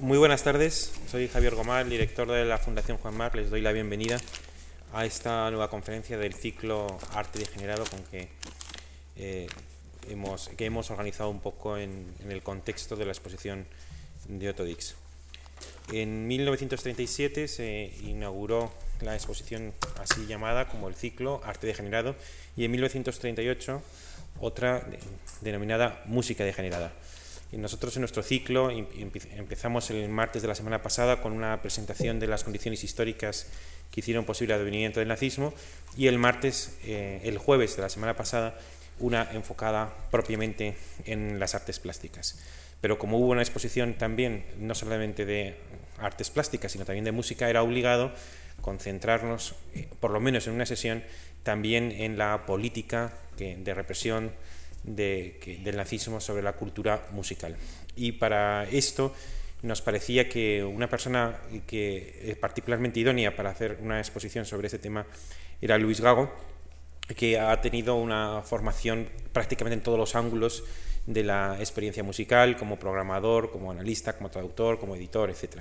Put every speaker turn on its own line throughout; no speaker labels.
Muy buenas tardes, soy Javier Gomar, director de la Fundación Juan Mar. Les doy la bienvenida a esta nueva conferencia del ciclo Arte Degenerado con que, eh, hemos, que hemos organizado un poco en, el contexto de la exposición de Otto Dix. En 1937 se inauguró la exposición así llamada como el ciclo Arte Degenerado y en 1938 otra denominada Música Degenerada. Nosotros en nuestro ciclo empezamos el martes de la semana pasada con una presentación de las condiciones históricas que hicieron posible el advenimiento del nazismo y el martes, eh, el jueves de la semana pasada, una enfocada propiamente en las artes plásticas. Pero como hubo una exposición también, no solamente de artes plásticas, sino también de música, era obligado concentrarnos, eh, por lo menos en una sesión, también en la política de represión del nazismo sobre la cultura musical. Y para esto nos parecía que una persona que es particularmente idónea para hacer una exposición sobre este tema era Luis Gago, que ha tenido una formación prácticamente en todos los ángulos de la experiencia musical, como programador, como analista, como traductor, como editor, etc.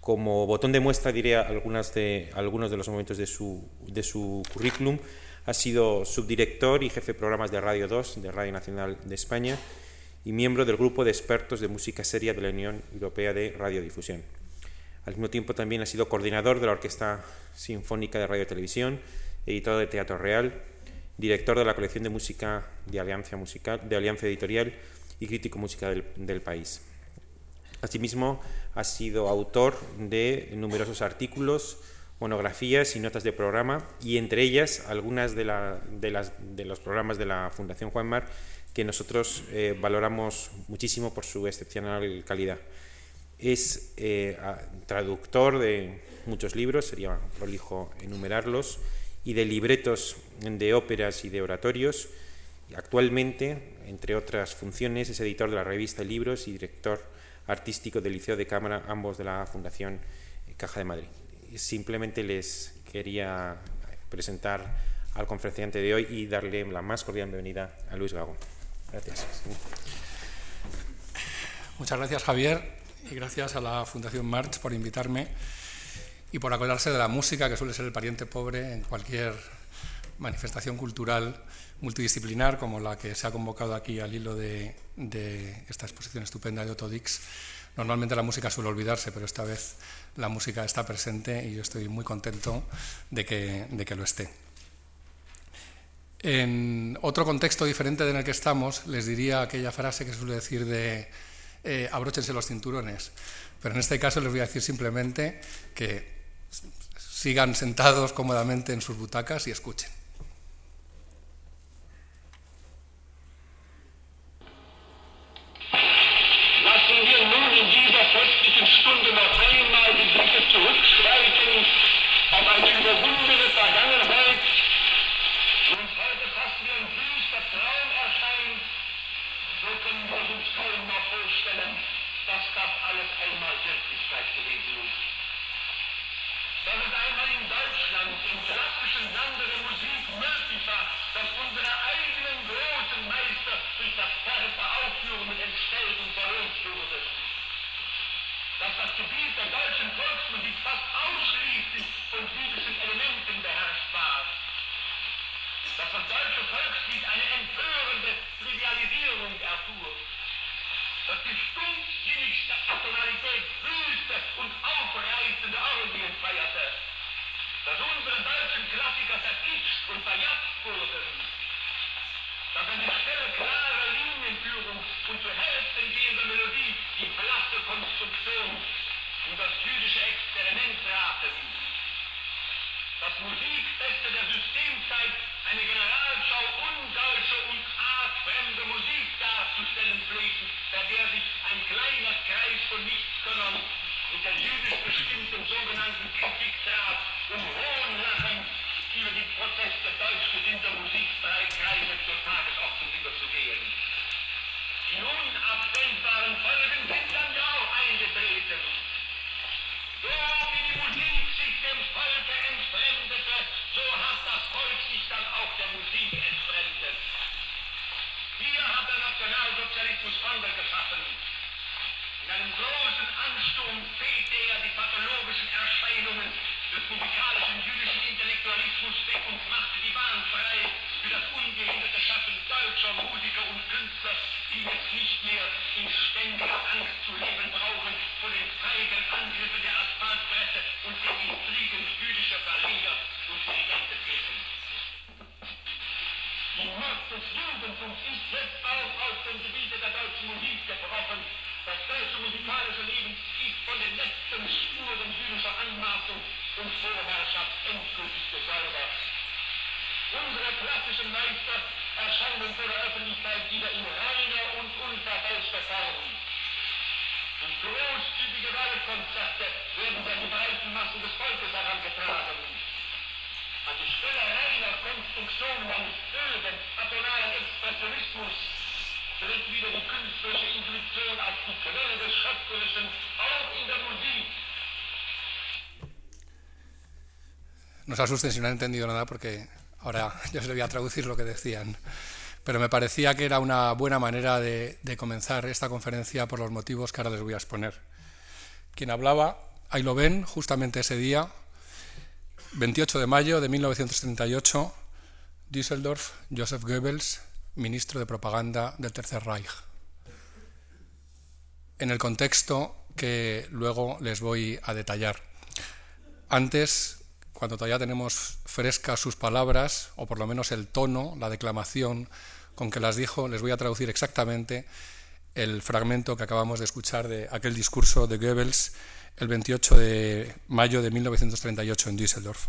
Como botón de muestra diré algunas de, algunos de los momentos de su, de su currículum. Ha sido subdirector y jefe de programas de Radio 2 de Radio Nacional de España y miembro del grupo de expertos de música seria de la Unión Europea de Radiodifusión. Al mismo tiempo también ha sido coordinador de la Orquesta Sinfónica de Radio y Televisión, editor de Teatro Real, director de la colección de música de Alianza, Musical, de Alianza Editorial y crítico musical del, del país. Asimismo, ha sido autor de numerosos artículos, monografías y notas de programa y entre ellas algunas de, los programas de la Fundación Juan Mar que nosotros eh, valoramos muchísimo por su excepcional calidad. Es eh, traductor de muchos libros, sería prolijo enumerarlos, y de libretos de óperas y de oratorios. Actualmente, entre otras funciones, es editor de la revista Libros y director artístico del Liceo de Cámara, ambos de la Fundación Caja de Madrid simplemente les quería presentar al conferenciante de hoy y darle la más cordial bienvenida a Luis Gago. Gracias.
Muchas gracias, Javier, y gracias a la Fundación March por invitarme y por acordarse de la música, que suele ser el pariente pobre en cualquier manifestación cultural multidisciplinar como la que se ha convocado aquí al hilo de, esta exposición estupenda de Otto Dix. Normalmente la música suele olvidarse, pero esta vez la música está presente y yo estoy muy contento de que, de que lo esté. En otro contexto diferente en el que estamos, les diría aquella frase que suele decir de eh, abróchense los cinturones, pero en este caso les voy a decir simplemente que sigan sentados cómodamente en sus butacas y escuchen.
No se asusten si no han entendido nada porque ahora yo se le voy a traducir lo que decían. Pero me parecía que era una buena manera de, de comenzar esta conferencia por los motivos que ahora les voy a exponer. Quien hablaba, ahí lo ven, justamente ese día, 28 de mayo de 1938, Düsseldorf, Joseph Goebbels, ministro de propaganda del Tercer Reich. En el contexto que luego les voy a detallar. Antes, cuando todavía tenemos frescas sus palabras, o por lo menos el tono, la declamación con que las dijo, les voy a traducir exactamente el fragmento que acabamos de escuchar de aquel discurso de Goebbels el 28 de mayo de 1938 en Düsseldorf.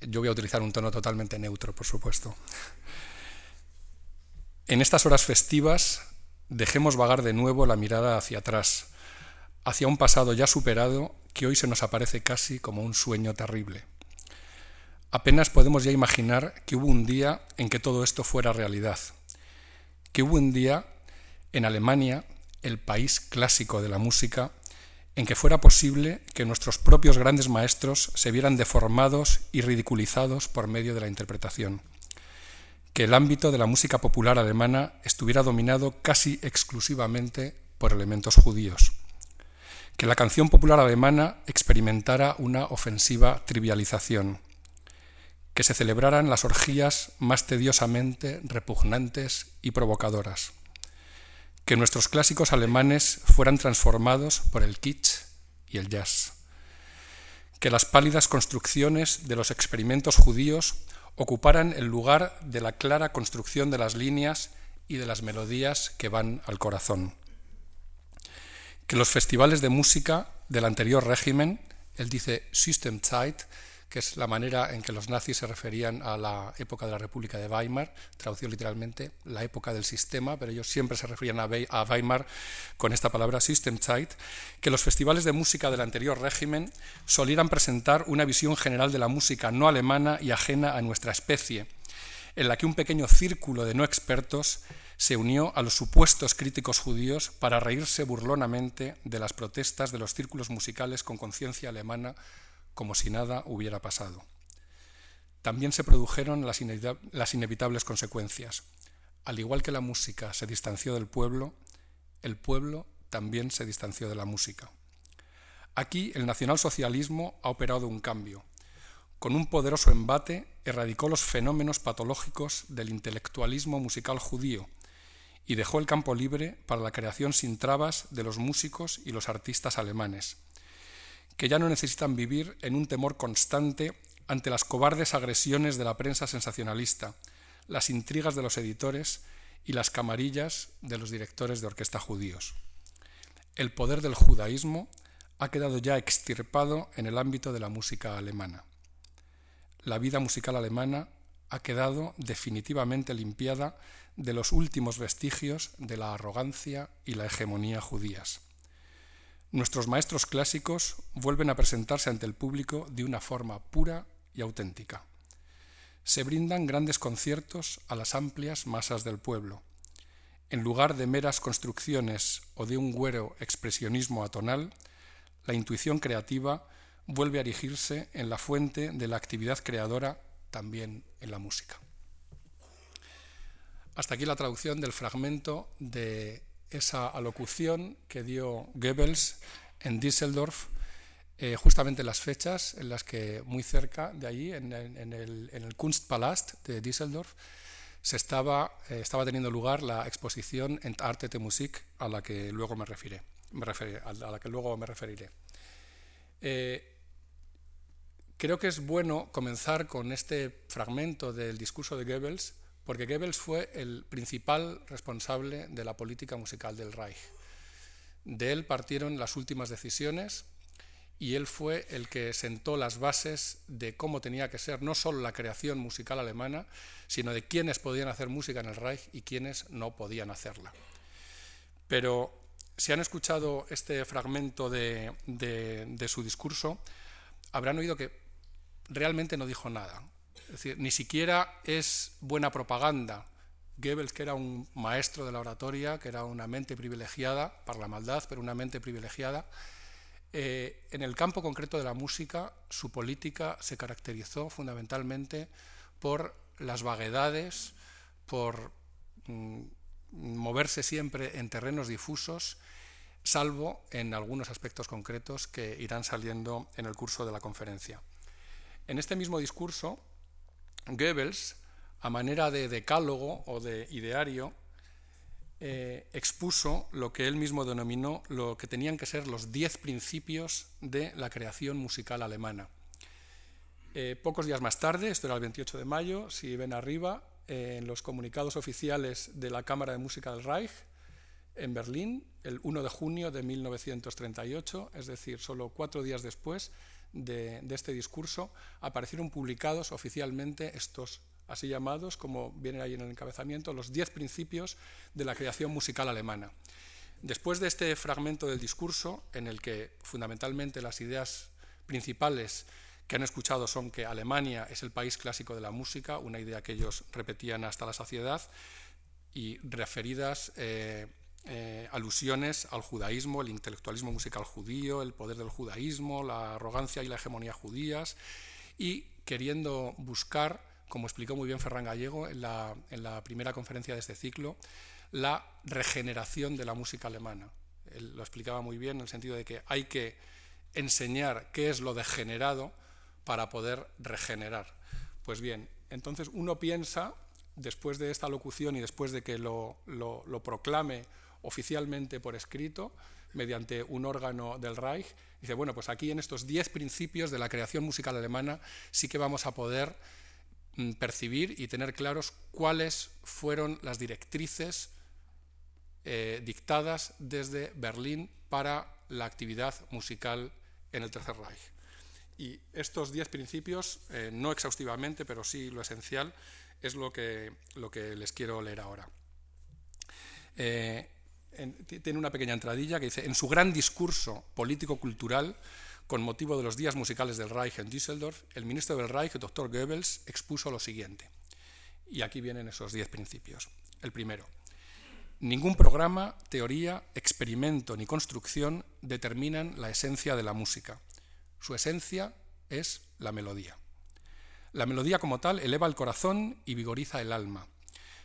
Yo voy a utilizar un tono totalmente neutro, por supuesto. En estas horas festivas, dejemos vagar de nuevo la mirada hacia atrás, hacia un pasado ya superado que hoy se nos aparece casi como un sueño terrible. Apenas podemos ya imaginar que hubo un día en que todo esto fuera realidad, que hubo un día en Alemania, el país clásico de la música, en que fuera posible que nuestros propios grandes maestros se vieran deformados y ridiculizados por medio de la interpretación, que el ámbito de la música popular alemana estuviera dominado casi exclusivamente por elementos judíos, que la canción popular alemana experimentara una ofensiva trivialización, que se celebraran las orgías más tediosamente repugnantes y provocadoras que nuestros clásicos alemanes fueran transformados por el kitsch y el jazz, que las pálidas construcciones de los experimentos judíos ocuparan el lugar de la clara construcción de las líneas y de las melodías que van al corazón, que los festivales de música del anterior régimen, él dice Systemzeit, que es la manera en que los nazis se referían a la época de la República de Weimar, traducido literalmente la época del sistema, pero ellos siempre se referían a Weimar con esta palabra Systemzeit, que los festivales de música del anterior régimen solieran presentar una visión general de la música no alemana y ajena a nuestra especie, en la que un pequeño círculo de no expertos se unió a los supuestos críticos judíos para reírse burlonamente de las protestas de los círculos musicales con conciencia alemana como si nada hubiera pasado. También se produjeron las, inevitables consecuencias. Al igual que la música se distanció del pueblo, el pueblo también se distanció de la música. Aquí el nacionalsocialismo ha operado un cambio. Con un poderoso embate erradicó los fenómenos patológicos del intelectualismo musical judío y dejó el campo libre para la creación sin trabas de los músicos y los artistas alemanes que ya no necesitan vivir en un temor constante ante las cobardes agresiones de la prensa sensacionalista, las intrigas de los editores y las camarillas de los directores de orquesta judíos. El poder del judaísmo ha quedado ya extirpado en el ámbito de la música alemana. La vida musical alemana ha quedado definitivamente limpiada de los últimos vestigios de la arrogancia y la hegemonía judías nuestros maestros clásicos vuelven a presentarse ante el público de una forma pura y auténtica. Se brindan grandes conciertos a las amplias masas del pueblo. En lugar de meras construcciones o de un güero expresionismo atonal, la intuición creativa vuelve a erigirse en la fuente de la actividad creadora también en la música. Hasta aquí la traducción del fragmento de esa alocución que dio Goebbels en Düsseldorf eh, justamente las fechas en las que muy cerca de allí, en, el, Kunstpalast de Düsseldorf, se estaba, eh, estaba teniendo lugar la exposición Arte de Musik a la que luego me referiré. A la que luego me referiré. Eh, creo que es bueno comenzar con este fragmento del discurso de Goebbels, porque Goebbels fue el principal responsable de la política musical del Reich. De él partieron las últimas decisiones y él fue el que sentó las bases de cómo tenía que ser no solo la creación musical alemana, sino de quiénes podían hacer música en el Reich y quiénes no podían hacerla. Pero si han escuchado este fragmento de, su discurso, habrán oído que realmente no dijo nada. Es decir, ni siquiera es buena propaganda. Goebbels, que era un maestro de la oratoria, que era una mente privilegiada, para la maldad, pero una mente privilegiada, eh, en el campo concreto de la música, su política se caracterizó fundamentalmente por las vaguedades, por mm, moverse siempre en terrenos difusos, salvo en algunos aspectos concretos que irán saliendo en el curso de la conferencia. En este mismo discurso, Goebbels, a manera de decálogo o de ideario, eh, expuso lo que él mismo denominó lo que tenían que ser los diez principios de la creación musical alemana. Eh, pocos días más tarde, esto era el 28 de mayo, si ven arriba, eh, en los comunicados oficiales de la Cámara de Música del Reich, en Berlín, el 1 de junio de 1938, es decir, solo cuatro días después de, este discurso, aparecieron publicados oficialmente estos así llamados, como viene ahí en el encabezamiento, los diez principios de la creación musical alemana. Después de este fragmento del discurso, en el que fundamentalmente las ideas principales que han escuchado son que Alemania es el país clásico de la música, una idea que ellos repetían hasta la saciedad, y referidas eh, eh, alusiones al judaísmo, el intelectualismo musical judío, el poder del judaísmo, la arrogancia y la hegemonía judías, y queriendo buscar como explicó muy bien Ferran Gallego en la, primera conferencia de este ciclo, la regeneración de la música alemana. Él lo explicaba muy bien en el sentido de que hay que enseñar qué es lo degenerado para poder regenerar. Pues bien, entonces uno piensa, después de esta locución y después de que lo, lo proclame oficialmente por escrito, mediante un órgano del Reich, dice, bueno, pues aquí en estos diez principios de la creación musical alemana sí que vamos a poder Mm, percibir y tener claros cuáles fueron las directrices eh, dictadas desde Berlín para la actividad musical en el Tercer Reich. Y estos diez principios, eh, no exhaustivamente, pero sí lo esencial, es lo que, lo que les quiero leer ahora. Eh, tiene una pequeña entradilla que dice, en su gran discurso político-cultural, con motivo de los días musicales del Reich en Düsseldorf, el ministro del Reich, el doctor Goebbels, expuso lo siguiente. Y aquí vienen esos diez principios. El primero, ningún programa, teoría, experimento ni construcción determinan la esencia de la música. Su esencia es la melodía. La melodía como tal eleva el corazón y vigoriza el alma.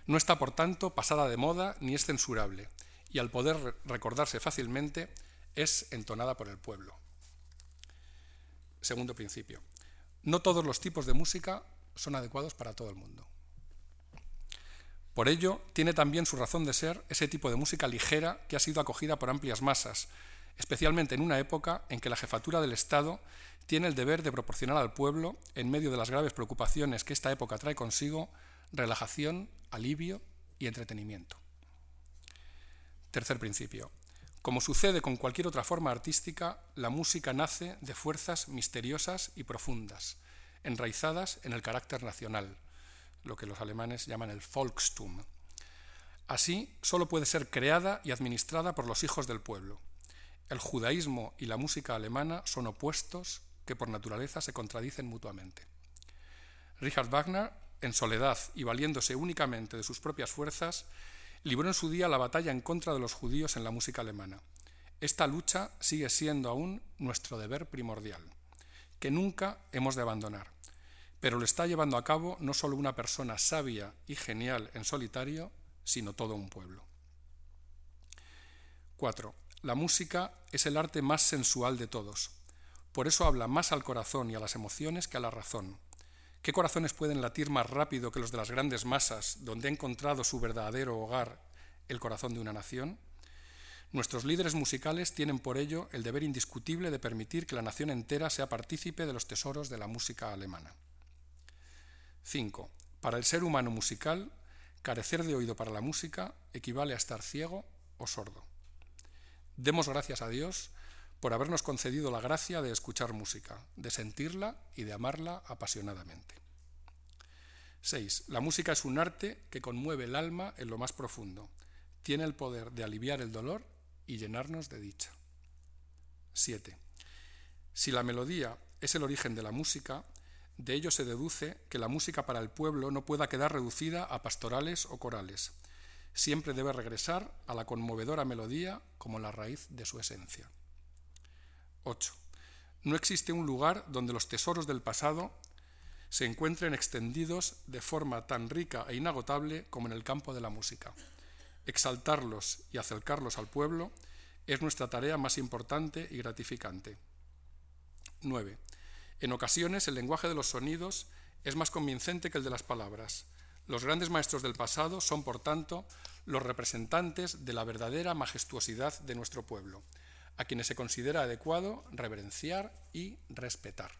No está, por tanto, pasada de moda ni es censurable, y al poder recordarse fácilmente, es entonada por el pueblo. Segundo principio. No todos los tipos de música son adecuados para todo el mundo. Por ello, tiene también su razón de ser ese tipo de música ligera que ha sido acogida por amplias masas, especialmente en una época en que la jefatura del Estado tiene el deber de proporcionar al pueblo, en medio de las graves preocupaciones que esta época trae consigo, relajación, alivio y entretenimiento. Tercer principio. Como sucede con cualquier otra forma artística, la música nace de fuerzas misteriosas y profundas, enraizadas en el carácter nacional, lo que los alemanes llaman el Volkstum. Así, solo puede ser creada y administrada por los hijos del pueblo. El judaísmo y la música alemana son opuestos que por naturaleza se contradicen mutuamente. Richard Wagner, en soledad y valiéndose únicamente de sus propias fuerzas, libró en su día la batalla en contra de los judíos en la música alemana. Esta lucha sigue siendo aún nuestro deber primordial, que nunca hemos de abandonar. Pero lo está llevando a cabo no solo una persona sabia y genial en solitario, sino todo un pueblo. 4. La música es el arte más sensual de todos. Por eso habla más al corazón y a las emociones que a la razón. ¿Qué corazones pueden latir más rápido que los de las grandes masas, donde ha encontrado su verdadero hogar el corazón de una nación? Nuestros líderes musicales tienen por ello el deber indiscutible de permitir que la nación entera sea partícipe de los tesoros de la música alemana. 5. Para el ser humano musical, carecer de oído para la música equivale a estar ciego o sordo. Demos gracias a Dios por habernos concedido la gracia de escuchar música, de sentirla y de amarla apasionadamente. 6. La música es un arte que conmueve el alma en lo más profundo. Tiene el poder de aliviar el dolor y llenarnos de dicha. 7. Si la melodía es el origen de la música, de ello se deduce que la música para el pueblo no pueda quedar reducida a pastorales o corales. Siempre debe regresar a la conmovedora melodía como la raíz de su esencia. 8. No existe un lugar donde los tesoros del pasado se encuentren extendidos de forma tan rica e inagotable como en el campo de la música. Exaltarlos y acercarlos al pueblo es nuestra tarea más importante y gratificante. 9. En ocasiones el lenguaje de los sonidos es más convincente que el de las palabras. Los grandes maestros del pasado son, por tanto, los representantes de la verdadera majestuosidad de nuestro pueblo a quienes se considera adecuado reverenciar y respetar.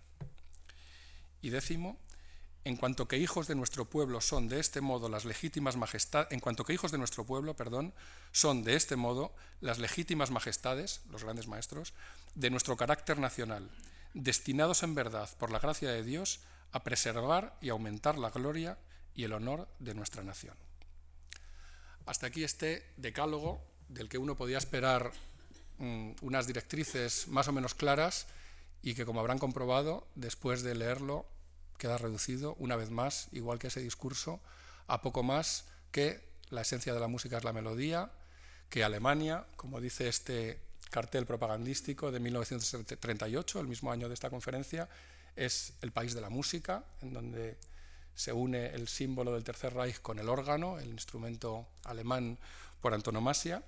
Y décimo, en cuanto que hijos de nuestro pueblo son de este modo las legítimas majestades, en cuanto que hijos de nuestro pueblo, perdón, son de este modo las legítimas majestades, los grandes maestros, de nuestro carácter nacional, destinados en verdad por la gracia de Dios a preservar y aumentar la gloria y el honor de nuestra nación. Hasta aquí este decálogo del que uno podía esperar Mm, unas directrices más o menos claras y que, como habrán comprobado, después de leerlo, queda reducido, una vez más, igual que ese discurso, a poco más que la esencia de la música es la melodía, que Alemania, como dice este cartel propagandístico de 1938, el mismo año de esta conferencia, es el país de la música, en donde se une el símbolo del Tercer Reich con el órgano, el instrumento alemán por antonomasia,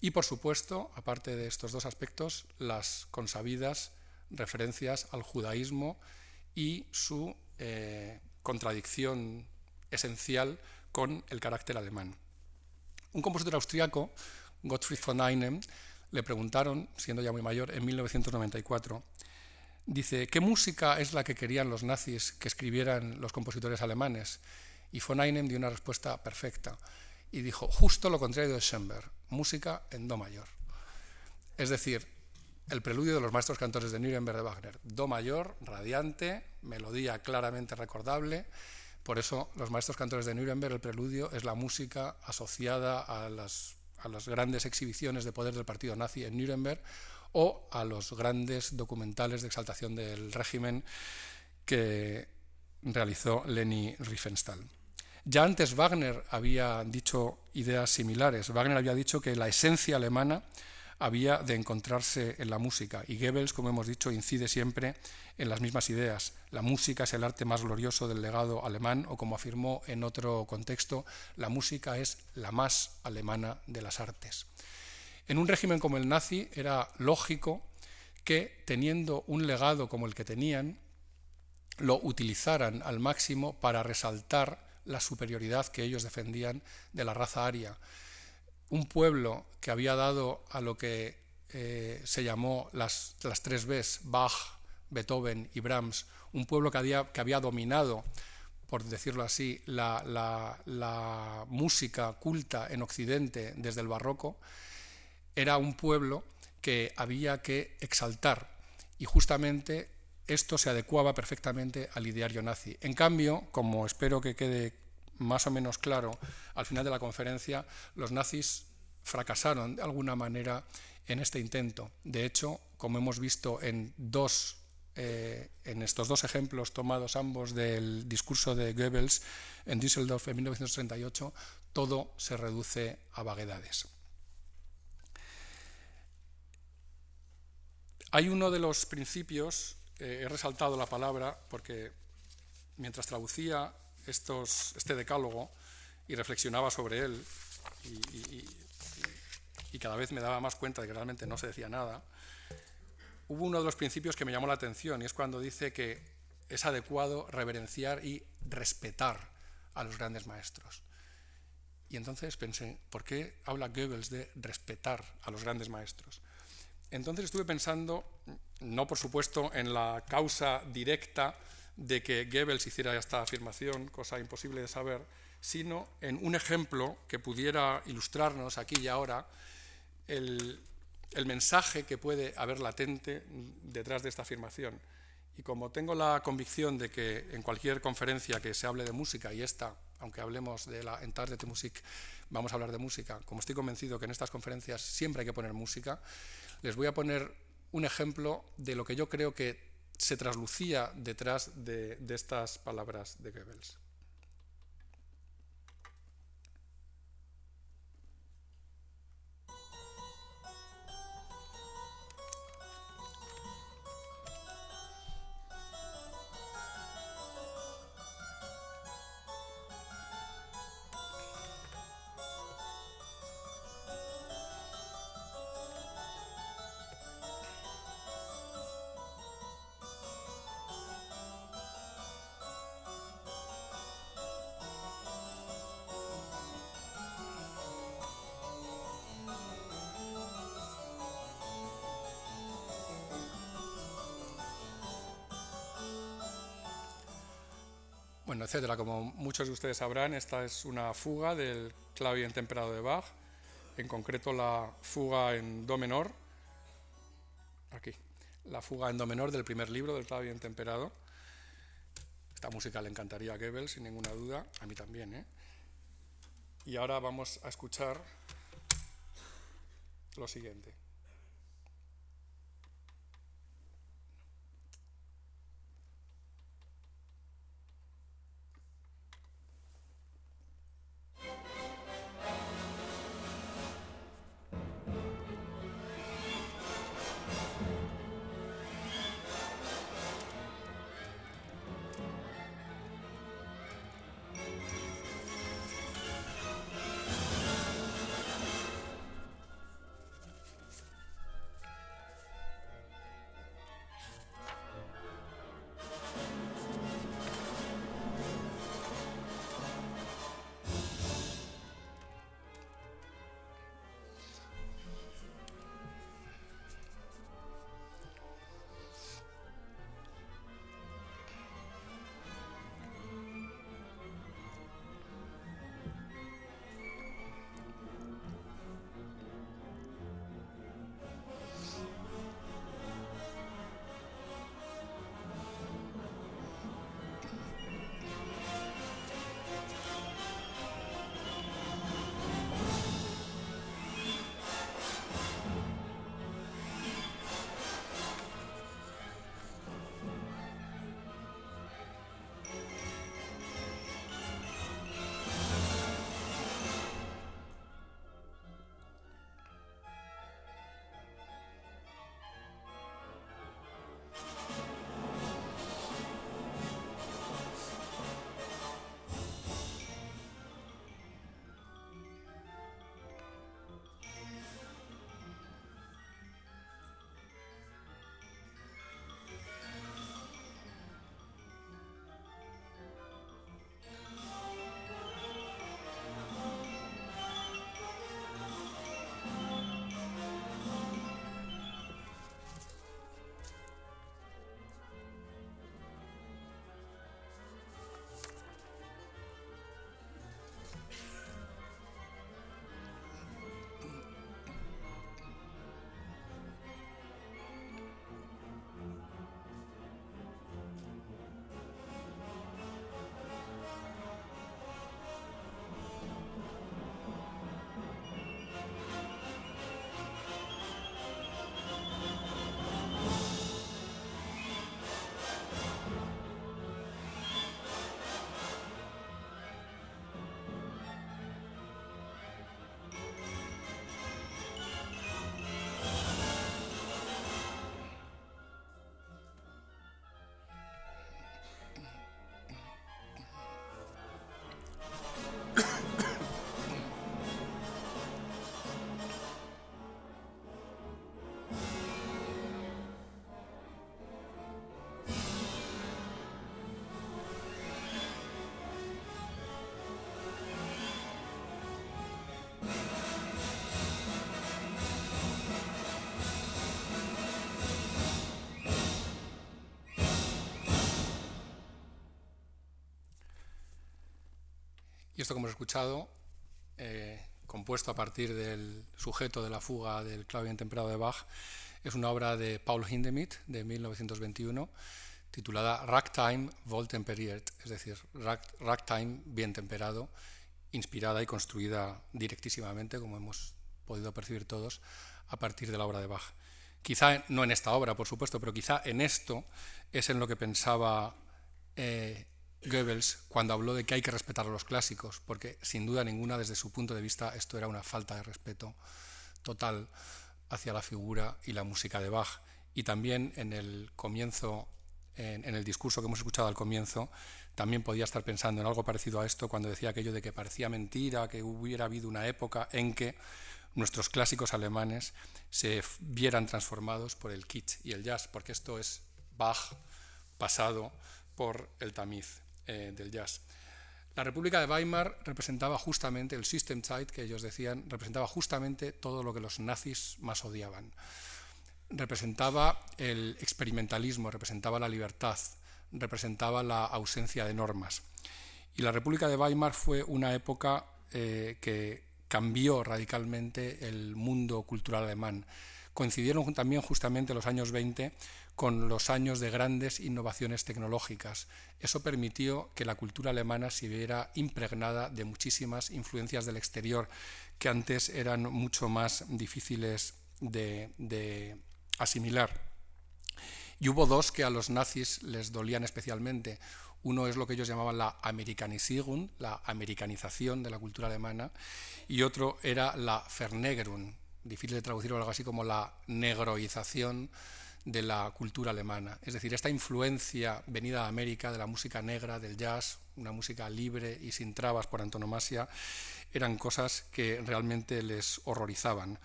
y, por supuesto, aparte de estos dos aspectos, las consabidas referencias al judaísmo y su eh, contradicción esencial con el carácter alemán. Un compositor austriaco, Gottfried von Einem, le preguntaron, siendo ya muy mayor, en 1994, dice, ¿qué música es la que querían los nazis que escribieran los compositores alemanes? Y von Einem dio una respuesta perfecta y dijo justo lo contrario de Schoenberg, música en Do mayor. Es decir, el preludio de los maestros cantores de Nuremberg de Wagner, Do mayor, radiante, melodía claramente recordable. Por eso los maestros cantores de Nuremberg, el preludio es la música asociada a las, a las grandes exhibiciones de poder del partido nazi en Nuremberg o a los grandes documentales de exaltación del régimen que realizó Leni Riefenstahl. Ya antes Wagner había dicho ideas similares. Wagner había dicho que la esencia alemana había de encontrarse en la música y Goebbels, como hemos dicho, incide siempre en las mismas ideas. La música es el arte más glorioso del legado alemán o, como afirmó en otro contexto, la música es la más alemana de las artes. En un régimen como el nazi era lógico que, teniendo un legado como el que tenían, lo utilizaran al máximo para resaltar la superioridad que ellos defendían de la raza aria. Un pueblo que había dado a lo que eh, se llamó las, las tres Bs, Bach, Beethoven y Brahms, un pueblo que había, que había dominado, por decirlo así, la, la música culta en Occidente desde el barroco, era un pueblo que había que exaltar y justamente esto se adecuaba perfectamente al ideario nazi. En cambio, como espero que quede más o menos claro al final de la conferencia, los nazis fracasaron de alguna manera en este intento. De hecho, como hemos visto en dos eh, en estos dos ejemplos tomados ambos del discurso de Goebbels en Düsseldorf en 1938, todo se reduce a vaguedades. Hay uno de los principios eh, he resaltado la palabra porque mientras traducía este decálogo y reflexionaba sobre él y, cada vez me daba más cuenta de que realmente no se decía nada, hubo uno de los principios que me llamó la atención y es cuando dice que es adecuado reverenciar y respetar a los grandes maestros. Y entonces pensé, ¿por qué habla Goebbels de respetar a los grandes maestros? Entonces estuve pensando, no por supuesto en la causa directa de que Goebbels hiciera esta afirmación, cosa imposible de saber, sino en un ejemplo que pudiera ilustrarnos aquí y ahora el, el mensaje que puede haber latente detrás de esta afirmación. Y como tengo la convicción de que en cualquier conferencia que se hable de música, y esta, aunque hablemos de la Entar de Musik, vamos a hablar de música, como estoy convencido que en estas conferencias siempre hay que poner música, les voy a poner un ejemplo de lo que yo creo que se traslucía detrás de, estas palabras de Goebbels. Etcétera. Como muchos de ustedes sabrán, esta es una fuga del clave en temperado de Bach, en concreto la fuga en do menor, aquí, la fuga en do menor del primer libro del clave en temperado. Esta música le encantaría a Goebbels, sin ninguna duda, a mí también. ¿eh? Y ahora vamos a escuchar lo siguiente. Como hemos escuchado, eh, compuesto a partir del sujeto de la fuga del clave temperado de Bach, es una obra de Paul Hindemith de 1921 titulada Ragtime Voltemperiert, es decir, Ragtime bien temperado, inspirada y construida directísimamente, como hemos podido percibir todos, a partir de la obra de Bach. Quizá no en esta obra, por supuesto, pero quizá en esto es en lo que pensaba eh, Goebbels cuando habló de que hay que respetar a los clásicos, porque sin duda ninguna, desde su punto de vista, esto era una falta de respeto total hacia la figura y la música de Bach. Y también en el comienzo, en, el discurso que hemos escuchado al comienzo, también podía estar pensando en algo parecido a esto cuando decía aquello de que parecía mentira, que hubiera habido una época en que nuestros clásicos alemanes se vieran transformados por el kitsch y el jazz, porque esto es Bach pasado por el tamiz eh, del jazz. La República de Weimar representaba justamente, el Systemzeit que ellos decían, representaba justamente todo lo que los nazis más odiaban. Representaba el experimentalismo, representaba la libertad, representaba la ausencia de normas. Y la República de Weimar fue una época eh, que cambió radicalmente el mundo cultural alemán coincidieron también justamente los años 20 con los años de grandes innovaciones tecnológicas. Eso permitió que la cultura alemana se viera impregnada de muchísimas influencias del exterior que antes eran mucho más difíciles de, asimilar. Y hubo dos que a los nazis les dolían especialmente. Uno es lo que ellos llamaban la Amerikanisierung, la americanización de la cultura alemana, y otro era la Vernegerung, difícil de traducir algo así como la negroización de la cultura alemana. Es decir, esta influencia venida de América de la música negra, del jazz, una música libre y sin trabas por antonomasia, eran cosas que realmente les horrorizaban.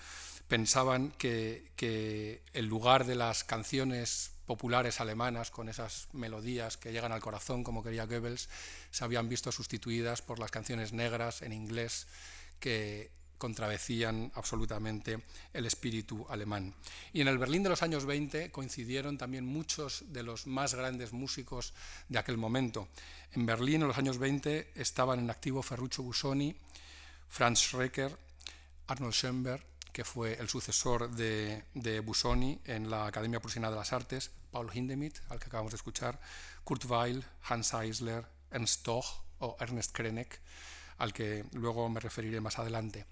Pensaban que, que el lugar de las canciones populares alemanas con esas melodías que llegan al corazón, como quería Goebbels, se habían visto sustituidas por las canciones negras en inglés que contravecían absolutamente el espíritu alemán. Y en el Berlín de los años 20 coincidieron también muchos de los más grandes músicos de aquel momento. En Berlín en los años 20 estaban en activo Ferruccio Busoni, Franz Schrecker, Arnold Schoenberg, que fue el sucesor de, de, Busoni en la Academia Prusiana de las Artes, Paul Hindemith, al que acabamos de escuchar, Kurt Weill, Hans Eisler, Ernst Toch o Ernest Krenek, al que luego me referiré más adelante.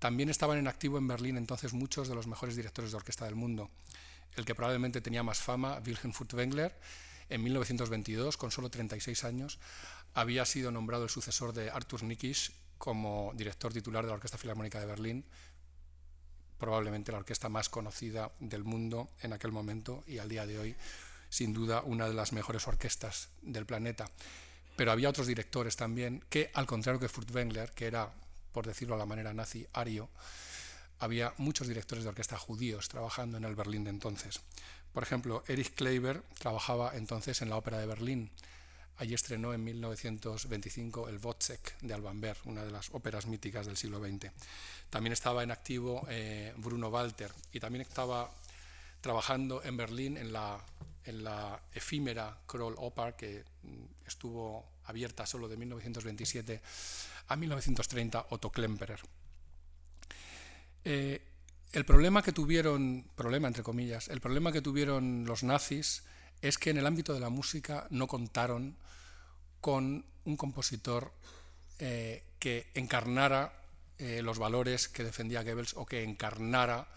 También estaban en activo en Berlín entonces muchos de los mejores directores de orquesta del mundo. El que probablemente tenía más fama, Wilhelm Furtwängler, en 1922, con solo 36 años, había sido nombrado el sucesor de Arthur Nikisch como director titular de la Orquesta Filarmónica de Berlín, probablemente la orquesta más conocida del mundo en aquel momento y al día de hoy, sin duda, una de las mejores orquestas del planeta. Pero había otros directores también que, al contrario que Furtwängler, que era por decirlo a la manera nazi, ario, había muchos directores de orquesta judíos trabajando en el Berlín de entonces. Por ejemplo, Erich Kleiber trabajaba entonces en la Ópera de Berlín. Allí estrenó en 1925 el Wozzeck de Alban Berg, una de las óperas míticas del siglo XX. También estaba en activo eh, Bruno Walter y también estaba trabajando en Berlín en la, en la efímera Kroll Oper que mm, estuvo abierta solo de 1927 a 1930 Otto Klemperer. Eh, el problema que tuvieron, problema entre comillas, el problema que tuvieron los nazis es que en el ámbito de la música no contaron con un compositor eh, que encarnara eh, los valores que defendía Goebbels o que encarnara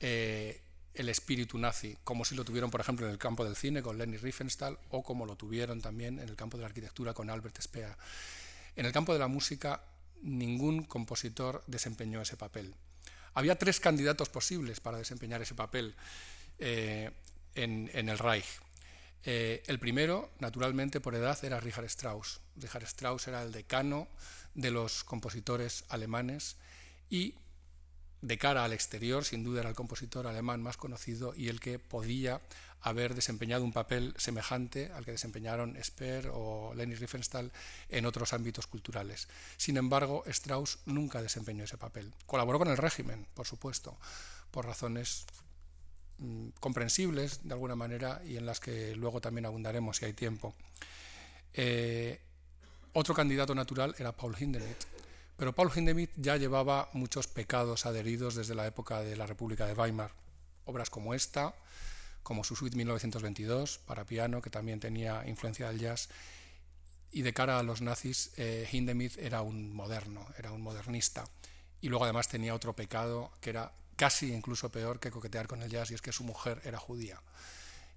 el espíritu nazi, como si lo tuvieron, por ejemplo, en el campo del cine con Leni Riefenstahl o como lo tuvieron también en el campo de la arquitectura con Albert Speer. En el campo de la música, ningún compositor desempeñó ese papel. Había tres candidatos posibles para desempeñar ese papel eh, en, el Reich. Eh, el primero, naturalmente por edad, era Richard Strauss. Richard Strauss era el decano de los compositores alemanes y de cara al exterior, sin duda era el compositor alemán más conocido y el que podía haber desempeñado un papel semejante al que desempeñaron Speer o Leni Riefenstahl en otros ámbitos culturales. Sin embargo, Strauss nunca desempeñó ese papel. Colaboró con el régimen, por supuesto, por razones mm, comprensibles de alguna manera y en las que luego también abundaremos si hay tiempo. Eh, otro candidato natural era Paul Hindemith. Pero Paul Hindemith ya llevaba muchos pecados adheridos desde la época de la República de Weimar. Obras como esta, como su suite 1922 para piano, que también tenía influencia del jazz, y de cara a los nazis, eh, Hindemith era un moderno, era un modernista. Y luego además tenía otro pecado que era casi incluso peor que coquetear con el jazz, y es que su mujer era judía.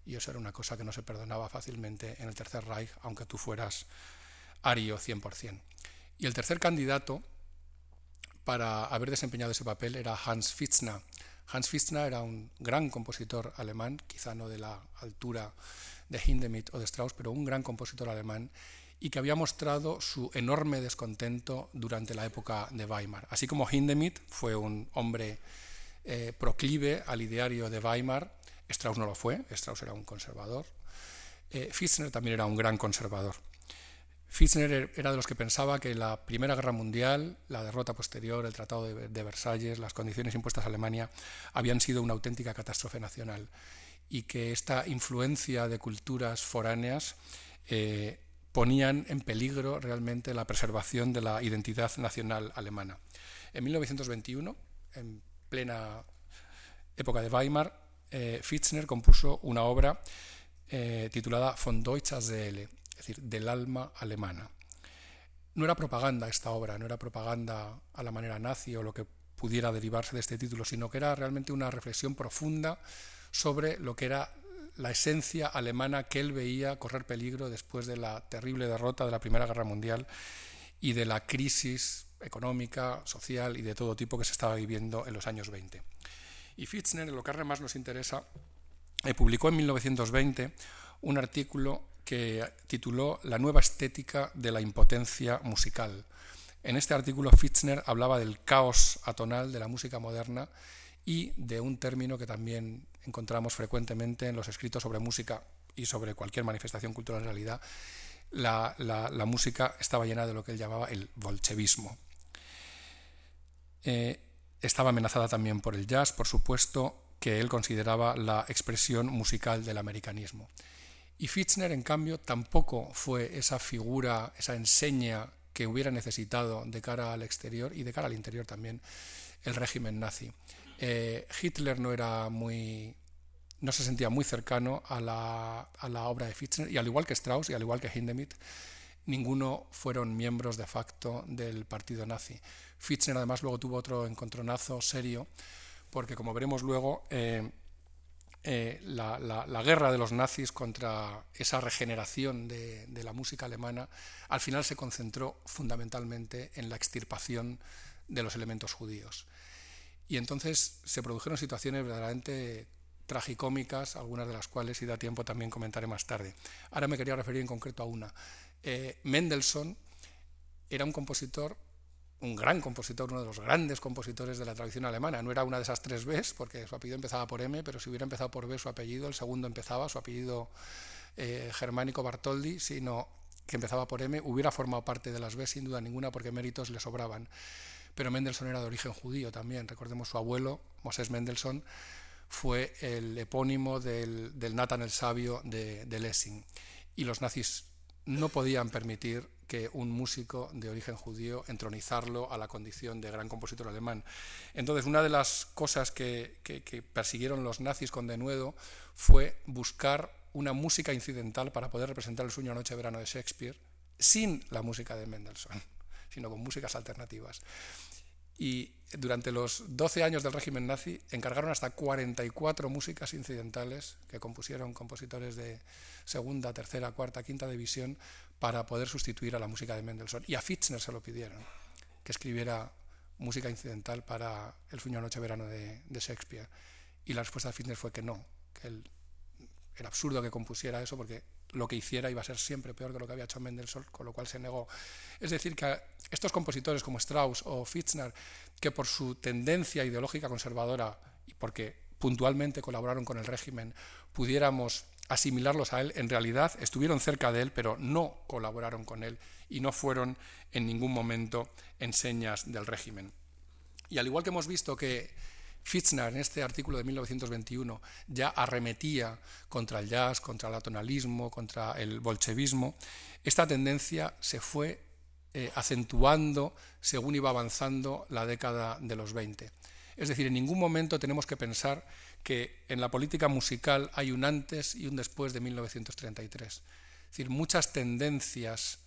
Y eso era una cosa que no se perdonaba fácilmente en el Tercer Reich, aunque tú fueras ario 100%. Y el tercer candidato para haber desempeñado ese papel era Hans Fitzner. Hans Fitzner era un gran compositor alemán, quizá no de la altura de Hindemith o de Strauss, pero un gran compositor alemán y que había mostrado su enorme descontento durante la época de Weimar. Así como Hindemith fue un hombre eh, proclive al ideario de Weimar, Strauss no lo fue, Strauss era un conservador, eh, Fitzner también era un gran conservador. Fitzner er, era de los que pensaba que la Primera Guerra Mundial, la derrota posterior, el Tratado de, Versalles, las condiciones impuestas a Alemania, habían sido una auténtica catástrofe nacional y que esta influencia de culturas foráneas eh, ponían en peligro realmente la preservación de la identidad nacional alemana. En 1921, en plena época de Weimar, eh, Fitzner compuso una obra eh, titulada Von Deutscher Seele, es decir, del alma alemana. No era propaganda esta obra, no era propaganda a la manera nazi o lo que pudiera derivarse de este título, sino que era realmente una reflexión profunda sobre lo que era la esencia alemana que él veía correr peligro después de la terrible derrota de la Primera Guerra Mundial y de la crisis económica, social y de todo tipo que se estaba viviendo en los años 20. Y Fitzner, en lo que más nos interesa, eh, publicó en 1920 un artículo que tituló La nueva estética de la impotencia musical. En este artículo Fitzner hablaba del caos atonal de la música moderna y de un término que también encontramos frecuentemente en los escritos sobre música y sobre cualquier manifestación cultural en realidad, la, música estaba llena de lo que él llamaba el bolchevismo. Eh, estaba amenazada también por el jazz, por supuesto, que él consideraba la expresión musical del americanismo. Y Fitzner, en cambio, tampoco fue esa figura, esa enseña que hubiera necesitado de cara al exterior y de cara al interior también el régimen nazi. Eh, Hitler no era muy no se sentía muy cercano a la, a la, obra de Fitzner y al igual que Strauss y al igual que Hindemith ninguno fueron miembros de facto del partido nazi. Fitzner además luego tuvo otro encontronazo serio porque como veremos luego eh, eh, la, guerra de los nazis contra esa regeneración de, de, la música alemana al final se concentró fundamentalmente en la extirpación de los elementos judíos. Y entonces se produjeron situaciones verdaderamente tragicómicas, algunas de las cuales, si da tiempo, también comentaré más tarde. Ahora me quería referir en concreto a una. Eh, Mendelssohn era un compositor, un gran compositor, uno de los grandes compositores de la tradición alemana. No era una de esas tres Bs, porque su apellido empezaba por M, pero si hubiera empezado por B su apellido, el segundo empezaba, su apellido eh, germánico Bartoldi, sino que empezaba por M, hubiera formado parte de las B sin duda ninguna, porque méritos le sobraban pero Mendelssohn era de origen judío también. Recordemos su abuelo, Moses Mendelssohn, fue el epónimo del, del Nathan el Sabio de, Lessing. Y los nazis no podían permitir que un músico de origen judío entronizarlo a la condición de gran compositor alemán. Entonces, una de las cosas que, persiguieron los nazis con denuedo fue buscar una música incidental para poder representar el sueño noche-verano de Shakespeare sin la música de Mendelssohn, sino con músicas alternativas y durante los 12 años del régimen nazi encargaron hasta 44 músicas incidentales que compusieron compositores de segunda, tercera, cuarta, quinta división para poder sustituir a la música de Mendelssohn. Y a Fitzner se lo pidieron, que escribiera música incidental para El sueño noche verano de, Shakespeare. Y la respuesta de Fitzner fue que no, que era absurdo que compusiera eso porque lo que hiciera iba a ser siempre peor que lo que había hecho Mendelssohn, con lo cual se negó. Es decir, que estos compositores como Strauss o Fitzner, que por su tendencia ideológica conservadora y porque puntualmente colaboraron con el régimen, pudiéramos asimilarlos a él, en realidad estuvieron cerca de él, pero no colaboraron con él y no fueron en ningún momento enseñas del régimen. Y al igual que hemos visto que Fitzner, en este artículo de 1921, ya arremetía contra el jazz, contra el atonalismo, contra el bolchevismo. Esta tendencia se fue eh, acentuando según iba avanzando la década de los 20. Es decir, en ningún momento tenemos que pensar que en la política musical hay un antes y un después de 1933. Es decir, muchas tendencias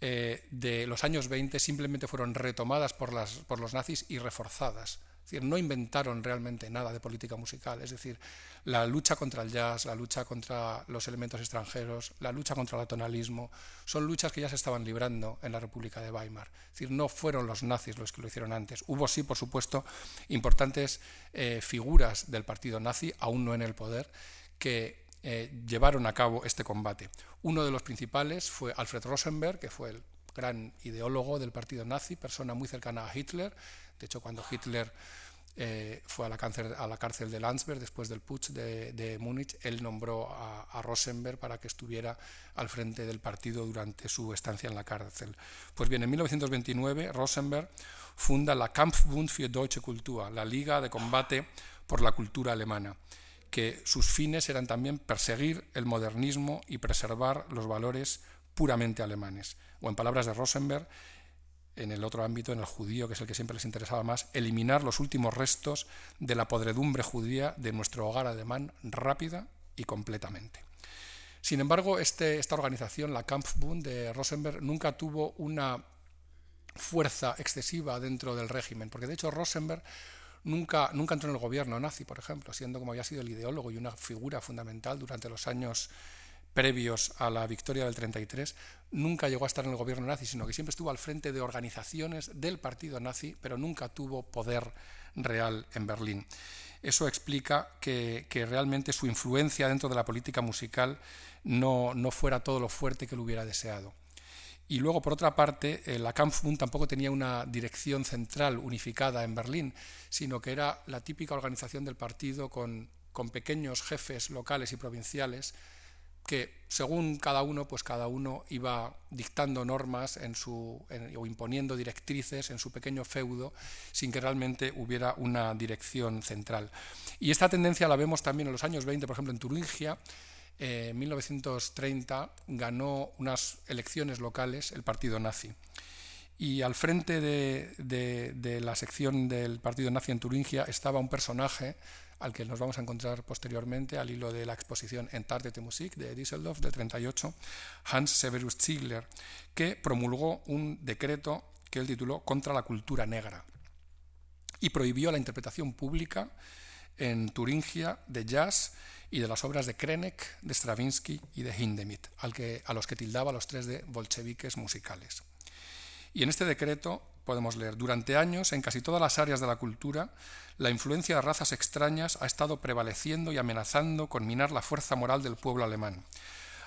eh, de los años 20 simplemente fueron retomadas por, los nazis y reforzadas. Es decir, no inventaron realmente nada de política musical. Es decir, la lucha contra el jazz, la lucha contra los elementos extranjeros, la lucha contra el atonalismo, son luchas que ya se estaban librando en la República de Weimar. Es decir, no fueron los nazis los que lo hicieron antes. Hubo sí, por supuesto, importantes eh, figuras del partido nazi, aún no en el poder, que eh, llevaron a cabo este combate. Uno de los principales fue Alfred Rosenberg, que fue el gran ideólogo del partido nazi, persona muy cercana a Hitler. De hecho, cuando Hitler eh, fue a la, cárcel, a la, cárcel, de Landsberg después del putsch de, Múnich, él nombró a, Rosenberg para que estuviera al frente del partido durante su estancia en la cárcel. Pues bien, en 1929 Rosenberg funda la Kampfbund für Deutsche Kultur, la Liga de Combate por la Cultura Alemana que sus fines eran también perseguir el modernismo y preservar los valores puramente alemanes. O en palabras de Rosenberg, en el otro ámbito, en el judío, que es el que siempre les interesaba más, eliminar los últimos restos de la podredumbre judía de nuestro hogar alemán rápida y completamente. Sin embargo, este, esta organización, la Kampfbund de Rosenberg, nunca tuvo una fuerza excesiva dentro del régimen, porque de hecho Rosenberg nunca, nunca entró en el gobierno nazi, por ejemplo, siendo como había sido el ideólogo y una figura fundamental durante los años previos a la victoria del 33, nunca llegó a estar en el gobierno nazi, sino que siempre estuvo al frente de organizaciones del partido nazi, pero nunca tuvo poder real en Berlín. Eso explica que, realmente su influencia dentro de la política musical no, no fuera todo lo fuerte que lo hubiera deseado. Y luego, por otra parte, eh, la Kampfbund tampoco tenía una dirección central unificada en Berlín, sino que era la típica organización del partido con, con pequeños jefes locales y provinciales que según cada uno, pues cada uno iba dictando normas en su, o imponiendo directrices en su pequeño feudo sin que realmente hubiera una dirección central. Y esta tendencia la vemos también en los años 20, por ejemplo, en Turingia, en 1930 ganó unas elecciones locales el partido nazi. Y al frente de, la sección del partido nazi en Turingia estaba un personaje al que nos vamos a encontrar posteriormente al hilo de la exposición Entartete Musik de Düsseldorf del 38, Hans Severus Ziegler, que promulgó un decreto que él tituló Contra la cultura negra y prohibió la interpretación pública en Turingia de jazz y de las obras de Krenek, de Stravinsky y de Hindemith, al que, a los que tildaba los tres de bolcheviques musicales. Y en este decreto podemos leer, durante años, en casi todas las áreas de la cultura, la influencia de razas extrañas ha estado prevaleciendo y amenazando con minar la fuerza moral del pueblo alemán.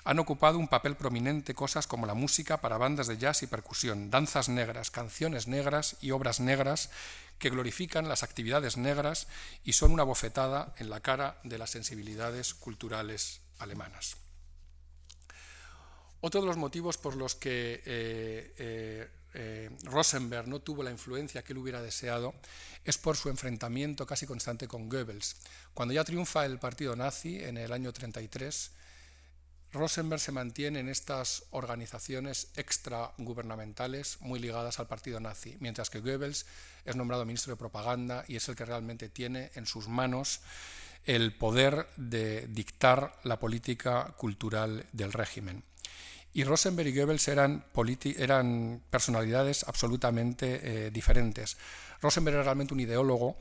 Han ocupado un papel prominente cosas como la música para bandas de jazz y percusión, danzas negras, canciones negras y obras negras que glorifican las actividades negras y son una bofetada en la cara de las sensibilidades culturales alemanas. Otro de los motivos por los que eh, eh, eh, Rosenberg no tuvo la influencia que él hubiera deseado es por su enfrentamiento casi constante con Goebbels. Cuando ya triunfa el partido nazi en el año 33, Rosenberg se mantiene en estas organizaciones extragubernamentales muy ligadas al partido nazi, mientras que Goebbels es nombrado ministro de propaganda y es el que realmente tiene en sus manos el poder de dictar la política cultural del régimen. Y Rosenberg y Goebbels eran, personalidades absolutamente eh, diferentes. Rosenberg era realmente un ideólogo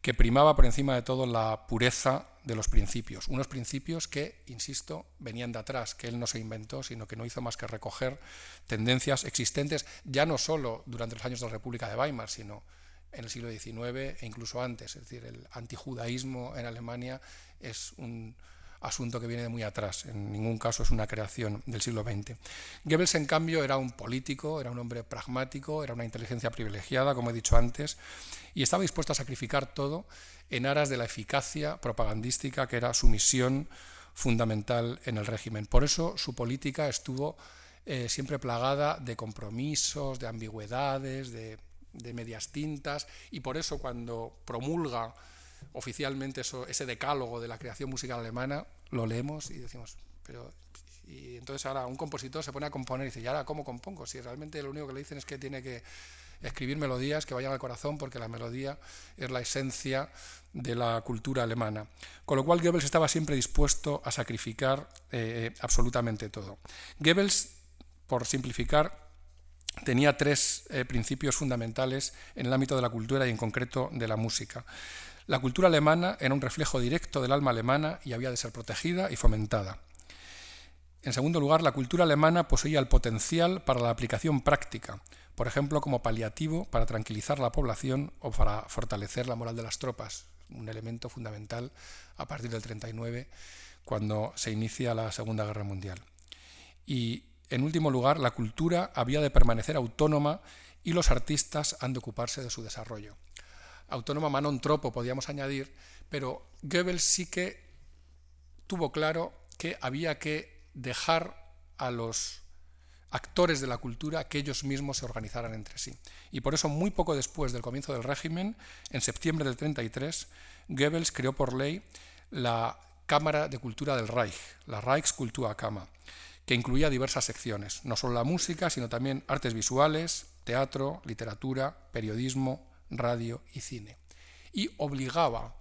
que primaba por encima de todo la pureza de los principios, unos principios que, insisto, venían de atrás, que él no se inventó, sino que no hizo más que recoger tendencias existentes ya no solo durante los años de la República de Weimar, sino en el siglo XIX e incluso antes. Es decir, el antijudaísmo en Alemania es un asunto que viene de muy atrás, en ningún caso es una creación del siglo XX. Goebbels, en cambio, era un político, era un hombre pragmático, era una inteligencia privilegiada, como he dicho antes, y estaba dispuesto a sacrificar todo en aras de la eficacia propagandística que era su misión fundamental en el régimen. Por eso su política estuvo eh, siempre plagada de compromisos, de ambigüedades, de, de medias tintas, y por eso cuando promulga oficialmente ese decálogo de la creación musical alemana, lo leemos y decimos, pero Y entonces ahora un compositor se pone a componer y dice, ¿y ahora cómo compongo? Si realmente lo único que le dicen es que tiene que escribir melodías que vayan al corazón, porque la melodía es la esencia de la cultura alemana. Con lo cual Goebbels estaba siempre dispuesto a sacrificar eh, absolutamente todo. Goebbels, por simplificar, tenía tres eh, principios fundamentales en el ámbito de la cultura y en concreto de la música. La cultura alemana era un reflejo directo del alma alemana y había de ser protegida y fomentada. En segundo lugar, la cultura alemana poseía el potencial para la aplicación práctica, por ejemplo, como paliativo para tranquilizar la población o para fortalecer la moral de las tropas, un elemento fundamental a partir del 39, cuando se inicia la Segunda Guerra Mundial. Y, en último lugar, la cultura había de permanecer autónoma y los artistas han de ocuparse de su desarrollo. Autónoma manon tropo, podíamos añadir, pero Goebbels sí que tuvo claro que había que dejar a los actores de la cultura que ellos mismos se organizaran entre sí. Y por eso, muy poco después del comienzo del régimen, en septiembre del 33, Goebbels creó por ley la Cámara de Cultura del Reich, la Reichskulturkammer, que incluía diversas secciones, no solo la música, sino también artes visuales, teatro, literatura, periodismo, radio y cine. Y obligaba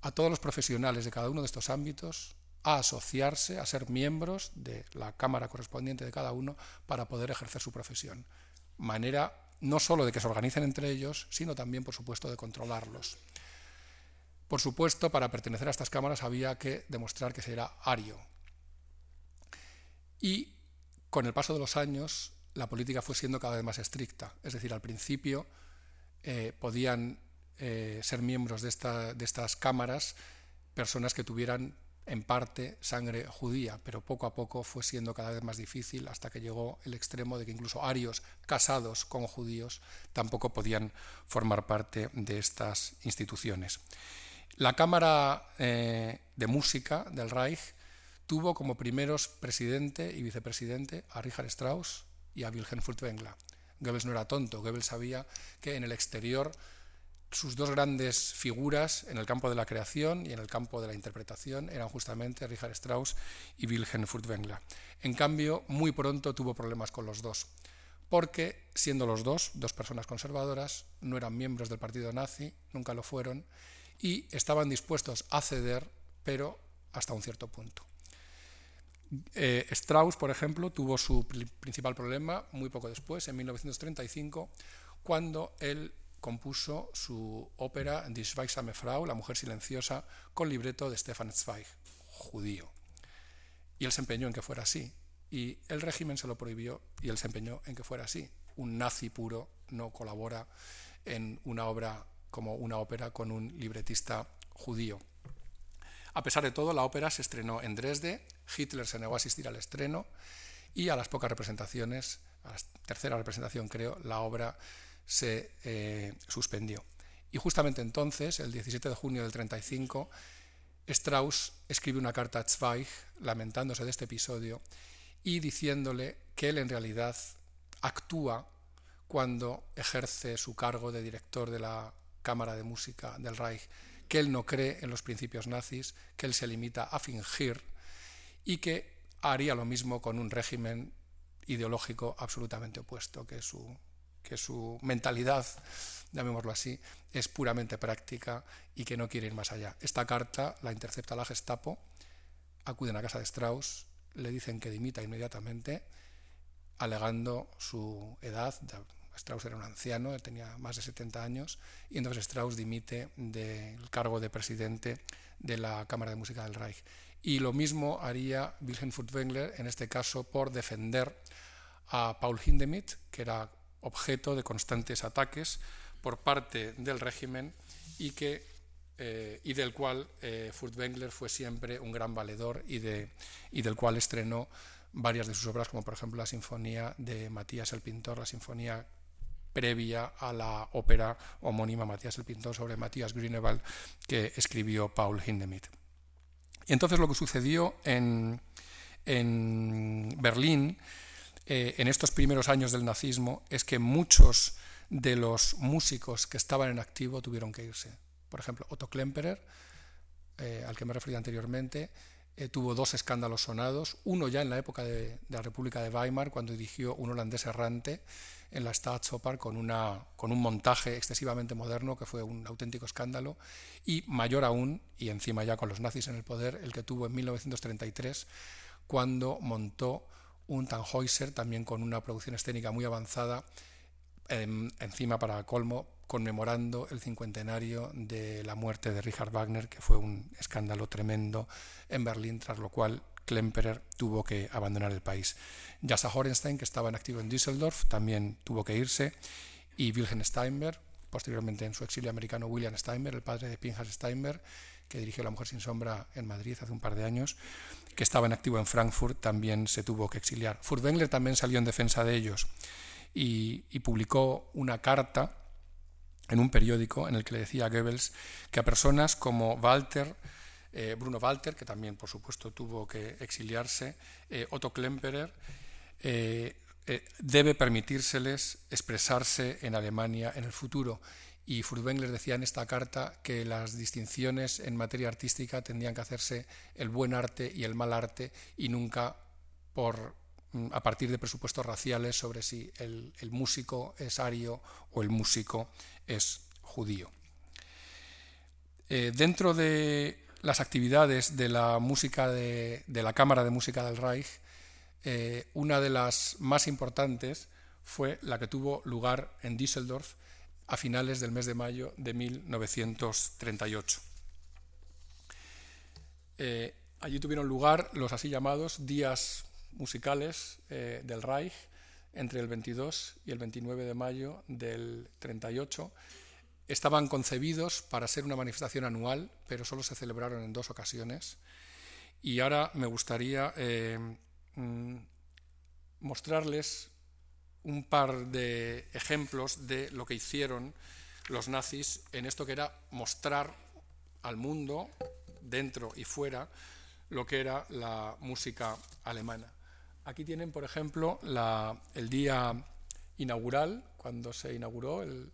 a todos los profesionales de cada uno de estos ámbitos a asociarse, a ser miembros de la cámara correspondiente de cada uno para poder ejercer su profesión. Manera no solo de que se organicen entre ellos, sino también, por supuesto, de controlarlos. Por supuesto, para pertenecer a estas cámaras había que demostrar que se era ario. Y con el paso de los años, la política fue siendo cada vez más estricta. Es decir, al principio eh, podían eh, ser miembros de, estas cámaras personas que tuvieran en parte sangre judía, pero poco a poco fue siendo cada vez más difícil hasta que llegó el extremo de que incluso arios casados con judíos tampoco podían formar parte de estas instituciones. La Cámara eh, de Música del Reich tuvo como primeros presidente y vicepresidente a Richard Strauss y a Wilhelm Furtwängler. Goebbels no era tonto, Goebbels sabía que en el exterior sus dos grandes figuras en el campo de la creación y en el campo de la interpretación eran justamente Richard Strauss y Wilhelm Furtwängler. En cambio, muy pronto tuvo problemas con los dos, porque siendo los dos, dos personas conservadoras, no eran miembros del partido nazi, nunca lo fueron, y estaban dispuestos a ceder, pero hasta un cierto punto. Eh, Strauss, por ejemplo, tuvo su principal problema muy poco después, en 1935, cuando él compuso su ópera Die Schweigsame Frau, La mujer silenciosa, con libreto de Stefan Zweig, judío. Y él se empeñó en que fuera así. Y el régimen se lo prohibió y él se empeñó en que fuera así. Un nazi puro no colabora en una obra como una ópera con un libretista judío. A pesar de todo, la ópera se estrenó en Dresde, Hitler se negó a asistir al estreno y a las pocas representaciones, a la tercera representación creo, la obra se eh, suspendió. Y justamente entonces, el 17 de junio del 35, Strauss escribe una carta a Zweig lamentándose de este episodio y diciéndole que él en realidad actúa cuando ejerce su cargo de director de la Cámara de Música del Reich, que él no cree en los principios nazis, que él se limita a fingir y que haría lo mismo con un régimen ideológico absolutamente opuesto, que su que su mentalidad, llamémoslo así, es puramente práctica y que no quiere ir más allá. Esta carta la intercepta la Gestapo, acuden a casa de Strauss, le dicen que dimita inmediatamente, alegando su edad. Strauss era un anciano, tenía más de 70 años, y entonces Strauss dimite del cargo de presidente de la Cámara de Música del Reich. Y lo mismo haría Wilhelm Furtwängler, en este caso por defender a Paul Hindemith, que era objeto de constantes ataques por parte del régimen y, que, eh, y del cual eh, Furtwängler fue siempre un gran valedor y, de, y del cual estrenó varias de sus obras, como por ejemplo la Sinfonía de Matías el Pintor, la Sinfonía previa a la ópera homónima Matías el Pintor sobre Matías Grünewald que escribió Paul Hindemith. Y entonces lo que sucedió en, en Berlín eh, en estos primeros años del nazismo es que muchos de los músicos que estaban en activo tuvieron que irse. Por ejemplo, Otto Klemperer, eh, al que me refería anteriormente, eh, tuvo dos escándalos sonados, uno ya en la época de, la República de Weimar, cuando dirigió Un holandés errante en la Staatsoper con, una, con un montaje excesivamente moderno que fue un auténtico escándalo, y mayor aún, y encima ya con los nazis en el poder, el que tuvo en 1933, cuando montó un Tannhäuser, también con una producción escénica muy avanzada, encima para colmo conmemorando el cincuentenario de la muerte de Richard Wagner, que fue un escándalo tremendo en Berlín, tras lo cual Klemperer tuvo que abandonar el país. Jassa Horenstein, que estaba en activo en Düsseldorf, también tuvo que irse, y Wilhelm Steinberg, posteriormente en su exilio americano William Steinberg, el padre de Pinchas Steinberg, que dirigió La Mujer sin Sombra en Madrid hace un par de años, que estaba en activo en Frankfurt, también se tuvo que exiliar. Furtwängler también salió en defensa de ellos y, y publicó una carta en un periódico en el que le decía a Goebbels que a personas como Walter, eh, Bruno Walter, que también por supuesto tuvo que exiliarse, eh, Otto Klemperer, eh, debe permitírseles expresarse en Alemania en el futuro. Y Furtwängler decía en esta carta que las distinciones en materia artística tendrían que hacerse el buen arte y el mal arte y nunca por Mm, a partir de presupuestos raciales sobre si el, músico es ario o el músico es judío. Dentro de las actividades de la música de, la Cámara de Música del Reich, eh, una de las más importantes fue la que tuvo lugar en Düsseldorf a finales del mes de mayo de 1938. Eh, allí tuvieron lugar los así llamados días musicales eh, del Reich entre el 22 y el 29 de mayo del 38 estaban concebidos para ser una manifestación anual, pero solo se celebraron en dos ocasiones. Y ahora me gustaría eh, mm, mostrarles un par de ejemplos de lo que hicieron los nazis en esto que era mostrar al mundo, dentro y fuera, lo que era la música alemana. Aquí tienen, por ejemplo, el día inaugural, cuando se inauguró el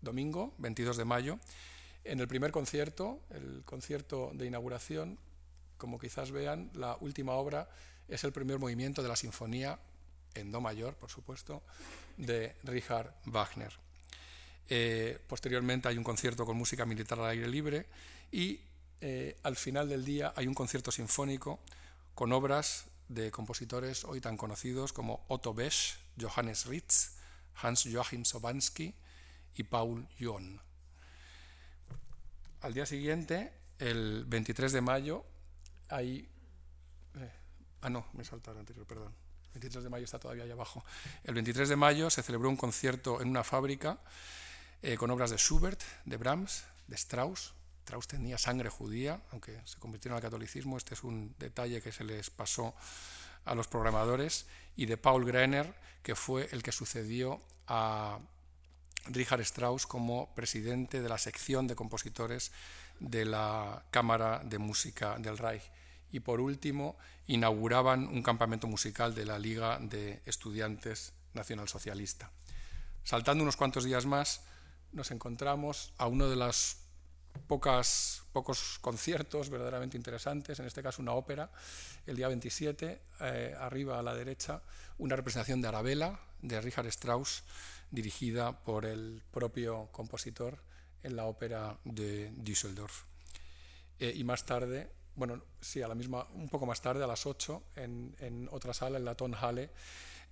domingo, 22 de mayo. En el primer concierto, el concierto de inauguración, como quizás vean, la última obra es el primer movimiento de la sinfonía, en Do mayor, por supuesto, de Richard Wagner. Eh, posteriormente hay un concierto con música militar al aire libre y eh, al final del día hay un concierto sinfónico con obras de compositores hoy tan conocidos como Otto Besch, Johannes Ritz, Hans Joachim Sobansky Paul John. Al día siguiente, el 23 de mayo, hay... Eh, ah, no, me he el anterior, perdón. El 23 de mayo está todavía abajo. El 23 de mayo se celebró un concierto en una fábrica eh, con obras de Schubert, de Brahms, de Strauss, Strauss tenía sangre judía, aunque se convirtieron al catolicismo, este es un detalle que se les pasó a los programadores, y de Paul Greiner, que fue el que sucedió a Richard Strauss como presidente de la sección de compositores de la Cámara de Música del Reich. Y por último, inauguraban un campamento musical de la Liga de Estudiantes Nacionalsocialista. Saltando unos cuantos días más, nos encontramos a uno de los pocos conciertos verdaderamente interesantes, en este caso una ópera, el día 27, eh, arriba a la derecha, una representación de Arabella de Richard Strauss, dirigida por el propio compositor en la ópera de Düsseldorf. Eh, y más tarde, bueno, sí, a la misma, un poco más tarde, a las 8, en, otra sala, en la Tonhalle,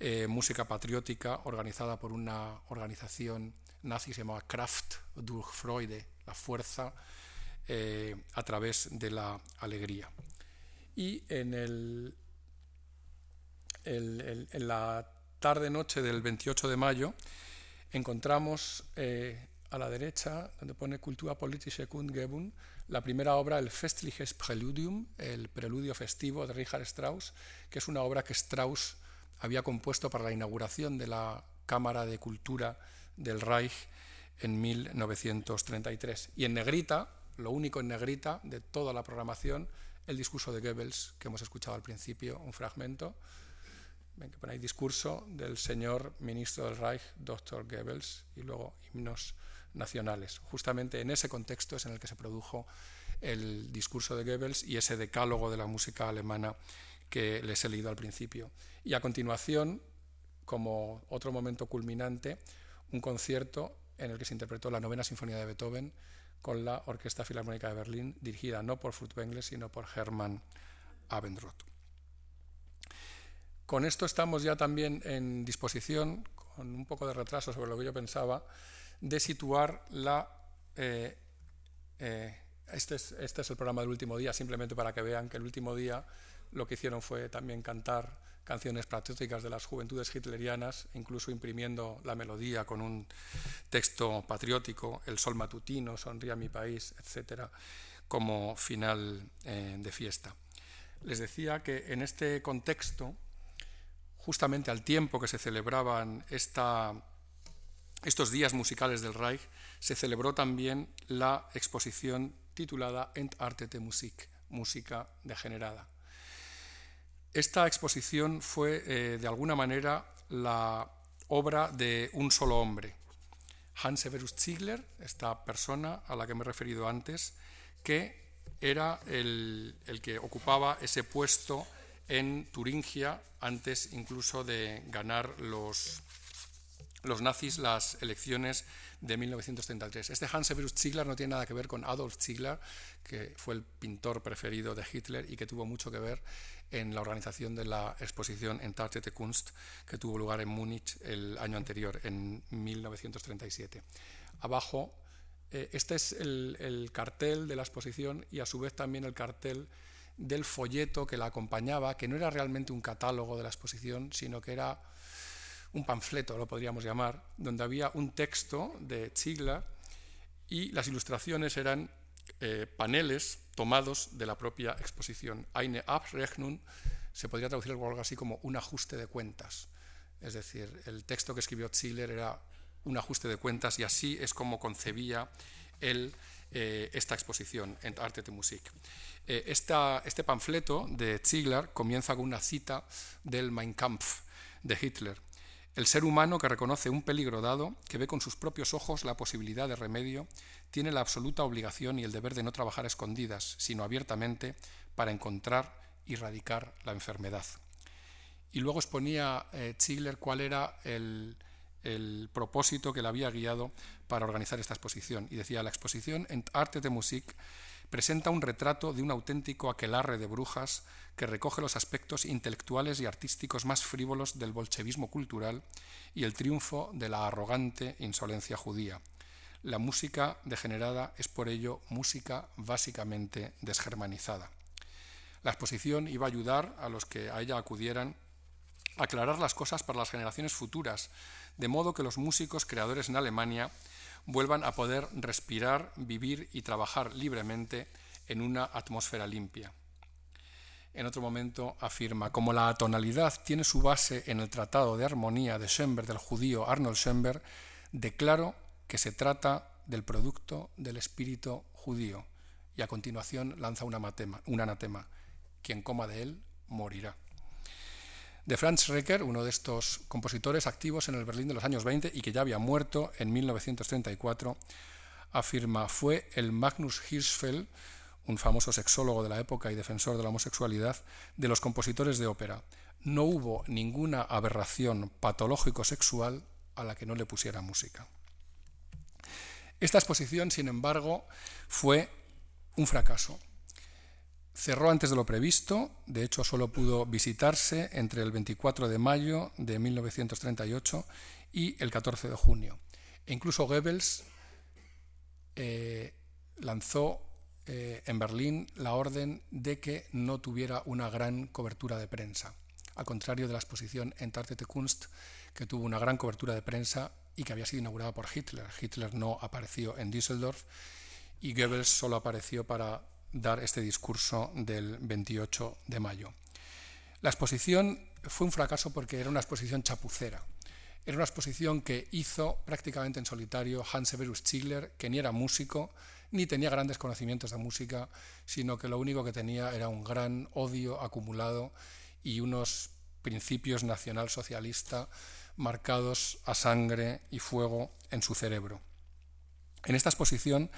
eh, música patriótica organizada por una organización nazi se llamaba Kraft durch Freude, la fuerza eh, a través de la alegría. Y en, el, en la tarde-noche del 28 de mayo encontramos eh, a la derecha, donde pone Kultur politische Kundgebung, la primera obra, el Festliches Preludium, el preludio festivo de Richard Strauss, que es una obra que Strauss había compuesto para la inauguración de la Cámara de Cultura del Reich en 1933. Y en negrita, lo único en negrita de toda la programación, el discurso de Goebbels que hemos escuchado al principio, un fragmento. Ven que ahí discurso del señor ministro del Reich, Dr. Goebbels, y luego himnos nacionales. Justamente en ese contexto es en el que se produjo el discurso de Goebbels y ese decálogo de la música alemana que les he leído al principio. Y a continuación, como otro momento culminante, un concierto en el que se interpretó la novena sinfonía de Beethoven con la Orquesta Filarmónica de Berlín, dirigida no por Furtwängler, sino por Hermann Abendroth. Con esto estamos ya también en disposición, con un poco de retraso sobre lo que yo pensaba, de situar la... Eh, eh, este, es, este es el programa del último día, simplemente para que vean que el último día lo que hicieron fue también cantar canciones patrióticas de las juventudes hitlerianas, incluso imprimiendo la melodía con un texto patriótico, El sol matutino, Sonría mi país, etcétera, como final eh, de fiesta. Les decía que en este contexto, justamente al tiempo que se celebraban estos días musicales del Reich, se celebró también la exposición titulada Entartete Musik, música degenerada. Esta exposición fue, eh, de alguna manera, la obra de un solo hombre, Hans Severus Ziegler, esta persona a la que me he referido antes, que era el, el que ocupaba ese puesto en Turingia antes incluso de ganar los, los nazis las elecciones de 1933. Este Hans Severus Ziegler no tiene nada que ver con Adolf Ziegler, que fue el pintor preferido de Hitler y que tuvo mucho que ver en la organización de la exposición Entartete Kunst que tuvo lugar en Múnich el año anterior, en 1937. Abajo, eh, este es el cartel de la exposición y a su vez también el cartel del folleto que la acompañaba, que no era realmente un catálogo de la exposición, sino que era un panfleto, lo podríamos llamar, donde había un texto de Ziegler y las ilustraciones eran eh, paneles tomados de la propia exposición. Eine Abrechnung se podría traducir algo así como un ajuste de cuentas. Es decir, el texto que escribió Ziegler era un ajuste de cuentas y así es como concebía él eh, esta exposición, en Arte de Musik. Eh, este panfleto de Ziegler comienza con una cita del Mein Kampf de Hitler el ser humano que reconoce un peligro dado, que ve con sus propios ojos la posibilidad de remedio, tiene la absoluta obligación y el deber de no trabajar escondidas, sino abiertamente, para encontrar y erradicar la enfermedad. Y luego exponía eh, Ziegler cuál era el, el propósito que le había guiado para organizar esta exposición. Y decía, la exposición en Arte de Musik presenta un retrato de un auténtico aquelarre de brujas que recoge los aspectos intelectuales y artísticos más frívolos del bolchevismo cultural y el triunfo de la arrogante insolencia judía. La música degenerada es por ello música básicamente desgermanizada. La exposición iba a ayudar a los que a ella acudieran a aclarar las cosas para las generaciones futuras, de modo que los músicos creadores en Alemania vuelvan a poder respirar, vivir y trabajar libremente en una atmósfera limpia. En otro momento afirma, como la atonalidad tiene su base en el Tratado de Armonía de Schoenberg del judío Arnold Schoenberg, declaro que se trata del producto del espíritu judío. Y a continuación lanza un anatema. Quien coma de él morirá de Franz Schrecker, uno de estos compositores activos en el Berlín de los años 20 y que ya había muerto en 1934, afirma, fue el Magnus Hirschfeld, un famoso sexólogo de la época y defensor de la homosexualidad, de los compositores de ópera. No hubo ninguna aberración patológico-sexual a la que no le pusiera música. Esta exposición, sin embargo, fue un fracaso. Cerró antes de lo previsto, de hecho solo pudo visitarse entre el 24 de mayo de 1938 y el 14 de junio. E incluso Goebbels eh, lanzó eh, en Berlín la orden de que no tuviera una gran cobertura de prensa, al contrario de la exposición Entartete Kunst, que tuvo una gran cobertura de prensa y que había sido inaugurada por Hitler. Hitler no apareció en Düsseldorf y Goebbels solo apareció para dar este discurso del 28 de mayo. La exposición fue un fracaso porque era una exposición chapucera. Era una exposición que hizo prácticamente en solitario Hans Severus Ziegler, que ni era músico, ni tenía grandes conocimientos de música, sino que lo único que tenía era un gran odio acumulado y unos principios nacionalsocialista marcados a sangre y fuego en su cerebro. En esta exposición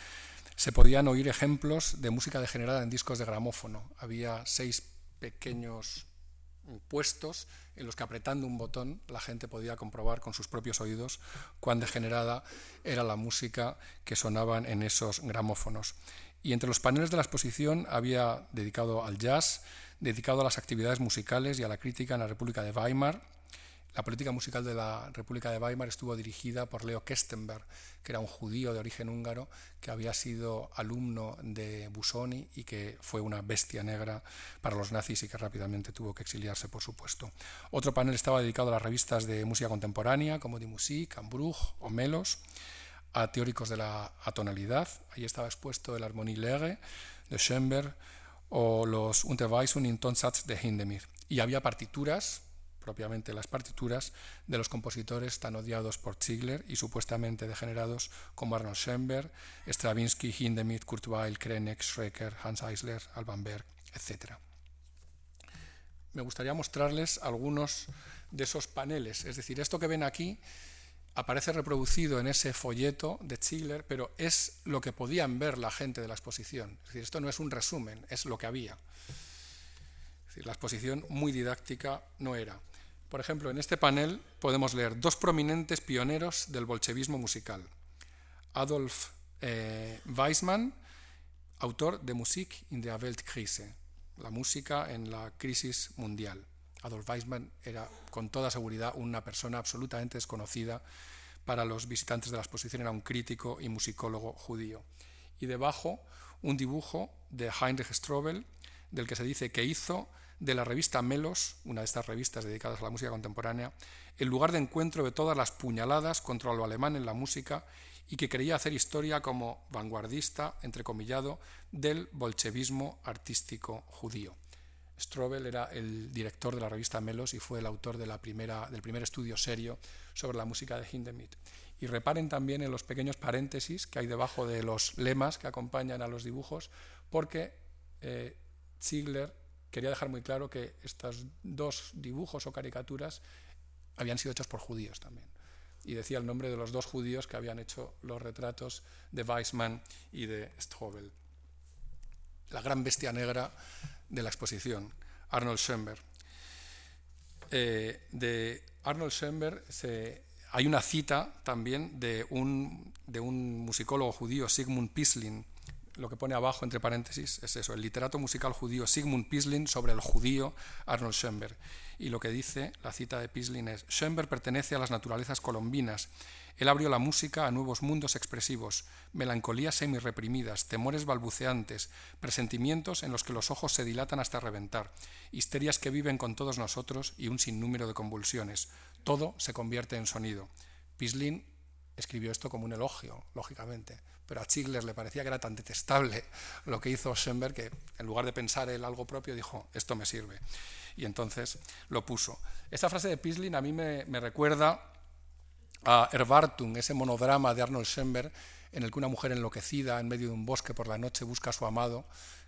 se podían oír ejemplos de música degenerada en discos de gramófono. Había seis pequeños puestos en los que apretando un botón la gente podía comprobar con sus propios oídos cuán degenerada era la música que sonaban en esos gramófonos. Y entre los paneles de la exposición había dedicado al jazz, dedicado a las actividades musicales y a la crítica en la República de Weimar, la política musical de la República de Weimar estuvo dirigida por Leo Kestenberg, que era un judío de origen húngaro que había sido alumno de Busoni y que fue una bestia negra para los nazis y que rápidamente tuvo que exiliarse, por supuesto. Otro panel estaba dedicado a las revistas de música contemporánea como Die Musik, Ambrug o Melos, a teóricos de la atonalidad. Ahí estaba expuesto el Harmonie Lege de Schoenberg o los Unterweisung in Tonsatz de Hindemith. Y había partituras propiamente las partituras de los compositores tan odiados por Ziegler y supuestamente degenerados como Arnold Schoenberg, Stravinsky, Hindemith, Kurt Weill, Krenek, Schrecker, Hans Eisler, Alban Berg, etc. Me gustaría mostrarles algunos de esos paneles, es decir, esto que ven aquí aparece reproducido en ese folleto de Ziegler, pero es lo que podían ver la gente de la exposición. Es decir, esto no es un resumen, es lo que había. la exposición muy didáctica no era. Por ejemplo, en este panel podemos leer dos prominentes pioneros del bolchevismo musical. Adolf eh, Weissmann, autor de Musik in der Weltkrise, la música en la crisis mundial. Adolf Weissmann era con toda seguridad una persona absolutamente desconocida para los visitantes de la exposición, era un crítico y musicólogo judío. Y debajo un dibujo de Heinrich Strobel, del que se dice que hizo de la revista Melos, una de estas revistas dedicadas a la música contemporánea, el lugar de encuentro de todas las puñaladas contra lo alemán en la música y que quería hacer historia como vanguardista, entrecomillado, del bolchevismo artístico judío. Strobel era el director de la revista Melos y fue el autor de la primera, del primer estudio serio sobre la música de Hindemith. Y reparen también en los pequeños paréntesis que hay debajo de los lemas que acompañan a los dibujos, porque eh, Ziegler quería dejar muy claro que estos dos dibujos o caricaturas habían sido hechos por judíos también. Y decía el nombre de los dos judíos que habían hecho los retratos de Weissmann y de Strobel. La gran bestia negra de la exposición, Arnold Schoenberg. Eh, de Arnold Schoenberg hay una cita también de un, de un musicólogo judío, Sigmund Pislin, lo que pone abajo entre paréntesis es eso, el literato musical judío Sigmund Pislin sobre el judío Arnold Schoenberg. Y lo que dice la cita de Pislin es, Schoenberg pertenece a las naturalezas colombinas. Él abrió la música a nuevos mundos expresivos, melancolías semi-reprimidas, temores balbuceantes, presentimientos en los que los ojos se dilatan hasta reventar, histerias que viven con todos nosotros y un sinnúmero de convulsiones. Todo se convierte en sonido. Pislin escribió esto como un elogio, lógicamente, pero a Ziegler le parecía que era tan detestable lo que hizo Schoenberg que en lugar de pensar en algo propio dijo, esto me sirve. Y entonces lo puso. Esta frase de Pislin a mí me, recuerda a Erwartung, ese monodrama de Arnold Schoenberg, en el que una mujer enloquecida en medio de un bosque por la noche busca a su amado,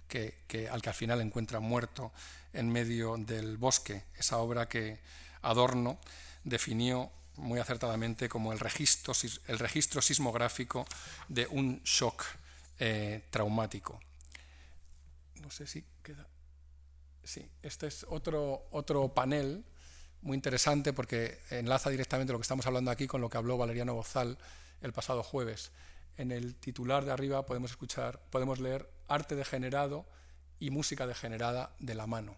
que, que, al que al final encuentra muerto en medio del bosque. Esa obra que Adorno definió muy acertadamente como el registro, el registro sismográfico de un shock eh, traumático. No sé si queda. Sí, este es otro, otro panel muy interesante porque enlaza directamente lo que estamos hablando aquí con lo que habló Valeriano Bozal el pasado jueves. En el titular de arriba podemos escuchar, podemos leer arte degenerado y música degenerada de la mano.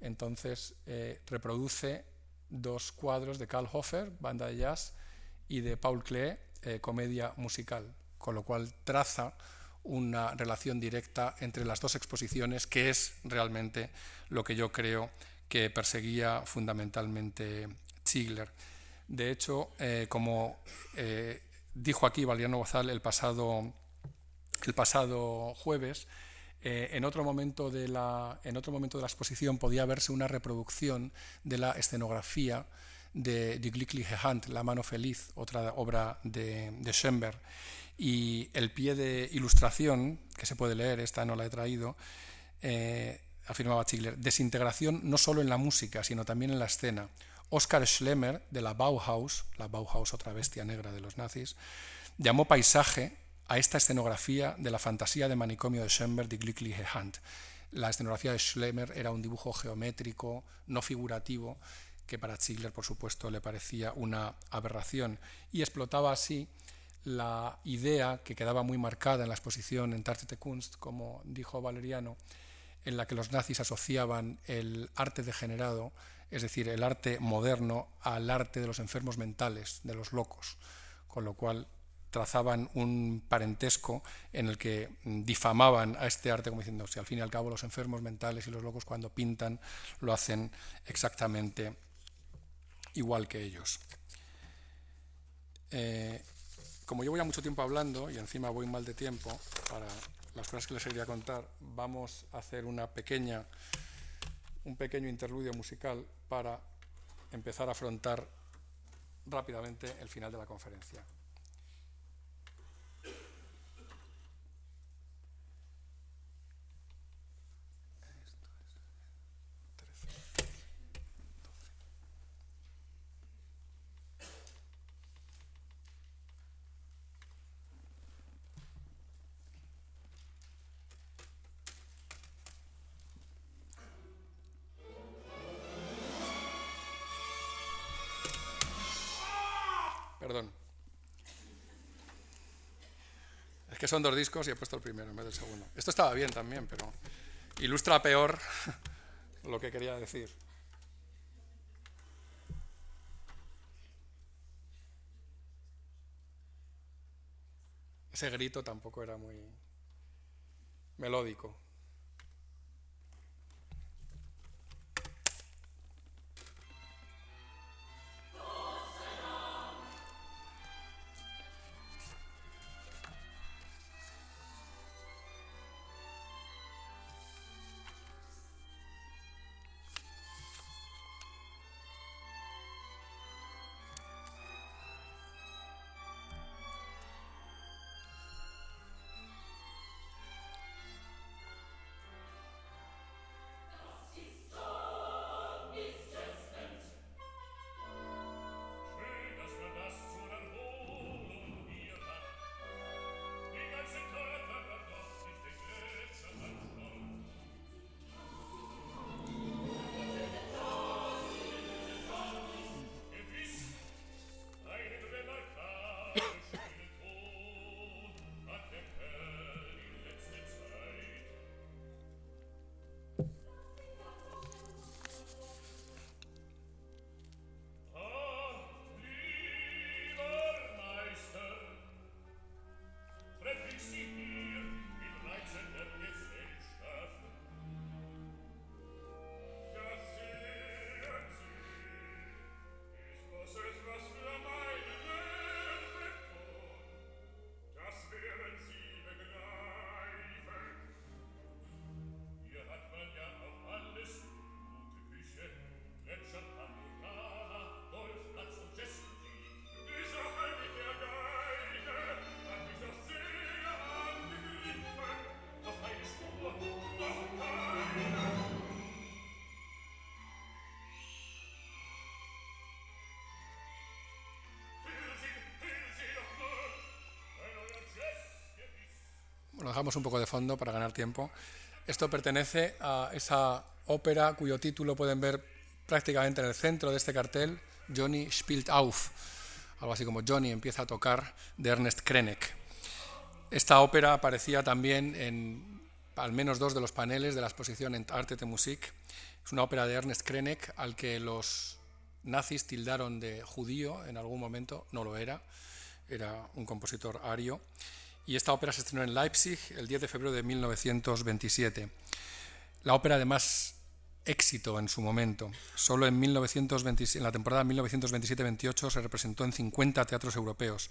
Entonces eh, reproduce dos cuadros de Karl Hofer, banda de jazz, y de Paul Klee, eh, comedia musical, con lo cual traza una relación directa entre las dos exposiciones, que es realmente lo que yo creo que perseguía fundamentalmente Ziegler. De hecho, eh, como eh, dijo aquí Valiano Gozal el pasado, el pasado jueves, eh, en, otro momento de la, en otro momento de la exposición podía verse una reproducción de la escenografía de Die Glückliche Hand, La mano feliz, otra obra de, de Schoenberg. Y el pie de ilustración, que se puede leer, esta no la he traído, eh, afirmaba Ziegler, desintegración no solo en la música, sino también en la escena. Oskar Schlemmer, de la Bauhaus, la Bauhaus, otra bestia negra de los nazis, llamó paisaje a esta escenografía de la fantasía de manicomio de Schoenberg de Glückliche Hand. La escenografía de Schlemmer era un dibujo geométrico, no figurativo, que para Ziegler, por supuesto, le parecía una aberración y explotaba así la idea que quedaba muy marcada en la exposición en Tartete Kunst, como dijo Valeriano, en la que los nazis asociaban el arte degenerado, es decir, el arte moderno, al arte de los enfermos mentales, de los locos, con lo cual trazaban un parentesco en el que difamaban a este arte como diciendo, si al fin y al cabo los enfermos mentales y los locos cuando pintan lo hacen exactamente igual que ellos. Eh, como yo voy mucho tiempo hablando y encima voy mal de tiempo para las cosas que les quería contar, vamos a hacer una pequeña, un pequeño interludio musical para empezar a afrontar rápidamente el final de la conferencia. Son dos discos y he puesto el primero en vez del segundo. Esto estaba bien también, pero ilustra peor lo que quería decir. Ese grito tampoco era muy melódico. Lo dejamos un poco de fondo para ganar tiempo. Esto pertenece a esa ópera cuyo título pueden ver prácticamente en el centro de este cartel, Johnny spielt auf, algo así como Johnny empieza a tocar, de Ernest Krenek. Esta ópera aparecía también en al menos dos de los paneles de la exposición en Arte de Musik. Es una ópera de Ernest Krenek al que los nazis tildaron de judío en algún momento, no lo era, era un compositor ario y esta ópera se estrenó en Leipzig el 10 de febrero de 1927. La ópera de más éxito en su momento. Solo en, en la temporada 1927-28 se representó en 50 teatros europeos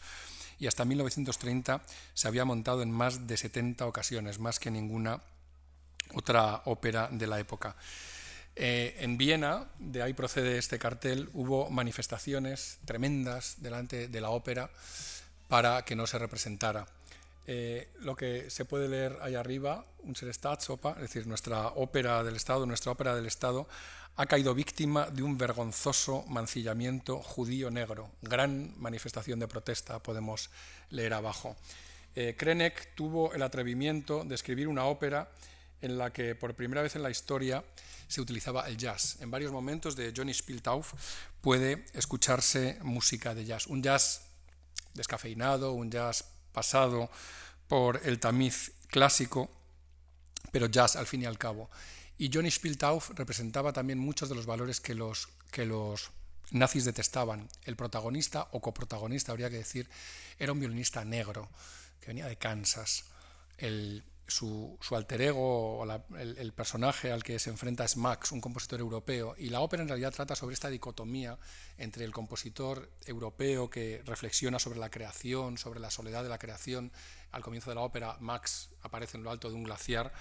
y hasta 1930 se había montado en más de 70 ocasiones, más que ninguna otra ópera de la época. Eh, en Viena, de ahí procede este cartel, hubo manifestaciones tremendas delante de la ópera para que no se representara. Eh, lo que se puede leer ahí arriba, Unsere Staatsoper, es decir, nuestra ópera del Estado, nuestra ópera del Estado, ha caído víctima de un vergonzoso mancillamiento judío negro. Gran manifestación de protesta, podemos leer abajo. Eh, Krenek tuvo el atrevimiento de escribir una ópera en la que por primera vez en la historia se utilizaba el jazz. En varios momentos de Johnny Spieltauf puede escucharse música de jazz. Un jazz descafeinado, un jazz pasado por el tamiz clásico, pero jazz al fin y al cabo. Y Johnny Spieltauf representaba también muchos de los valores que los, que los nazis detestaban. El protagonista o coprotagonista, habría que decir, era un violinista negro que venía de Kansas. El, su, alter ego, o el, personaje al que se enfrenta es Max, un compositor europeo, y la ópera en realidad trata sobre esta dicotomía entre el compositor europeo que reflexiona sobre la creación, sobre la soledad de la creación. Al comienzo de la ópera, Max aparece en lo alto de un glaciar,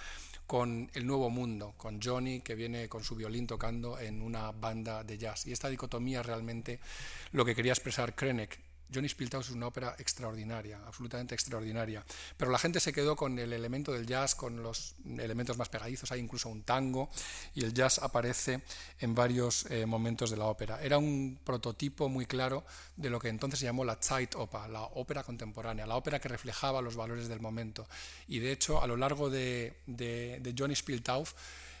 con el nuevo mundo, con Johnny que viene con su violín tocando en una banda de jazz. Y esta dicotomía realmente lo que quería expresar Krenek Johnny Spieltaus es una ópera extraordinaria, absolutamente extraordinaria. Pero la gente se quedó con el elemento del jazz, con los elementos más pegadizos, hay incluso un tango, y el jazz aparece en varios eh, momentos de la ópera. Era un prototipo muy claro de lo que entonces se llamó la Zeitoper, la ópera contemporánea, la ópera que reflejaba los valores del momento. Y de hecho, a lo largo de, Johnny Spieltauf,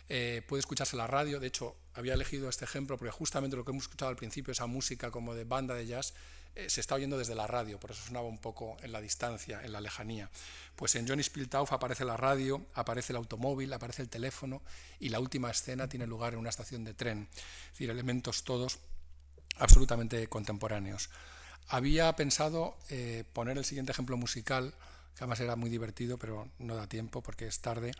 eh, puede escucharse la radio, de hecho, había elegido este ejemplo porque justamente lo que hemos escuchado al principio, esa música como de banda de jazz, eh, se está oyendo desde la radio, por eso sonaba un poco en la distancia, en la lejanía. Pues en Johnny Spieltauf aparece la radio, aparece el automóvil, aparece el teléfono y la última escena tiene lugar en una estación de tren. Es decir, elementos todos absolutamente contemporáneos. Había pensado eh, poner el siguiente ejemplo musical, que además era muy divertido, pero no da tiempo porque es tarde,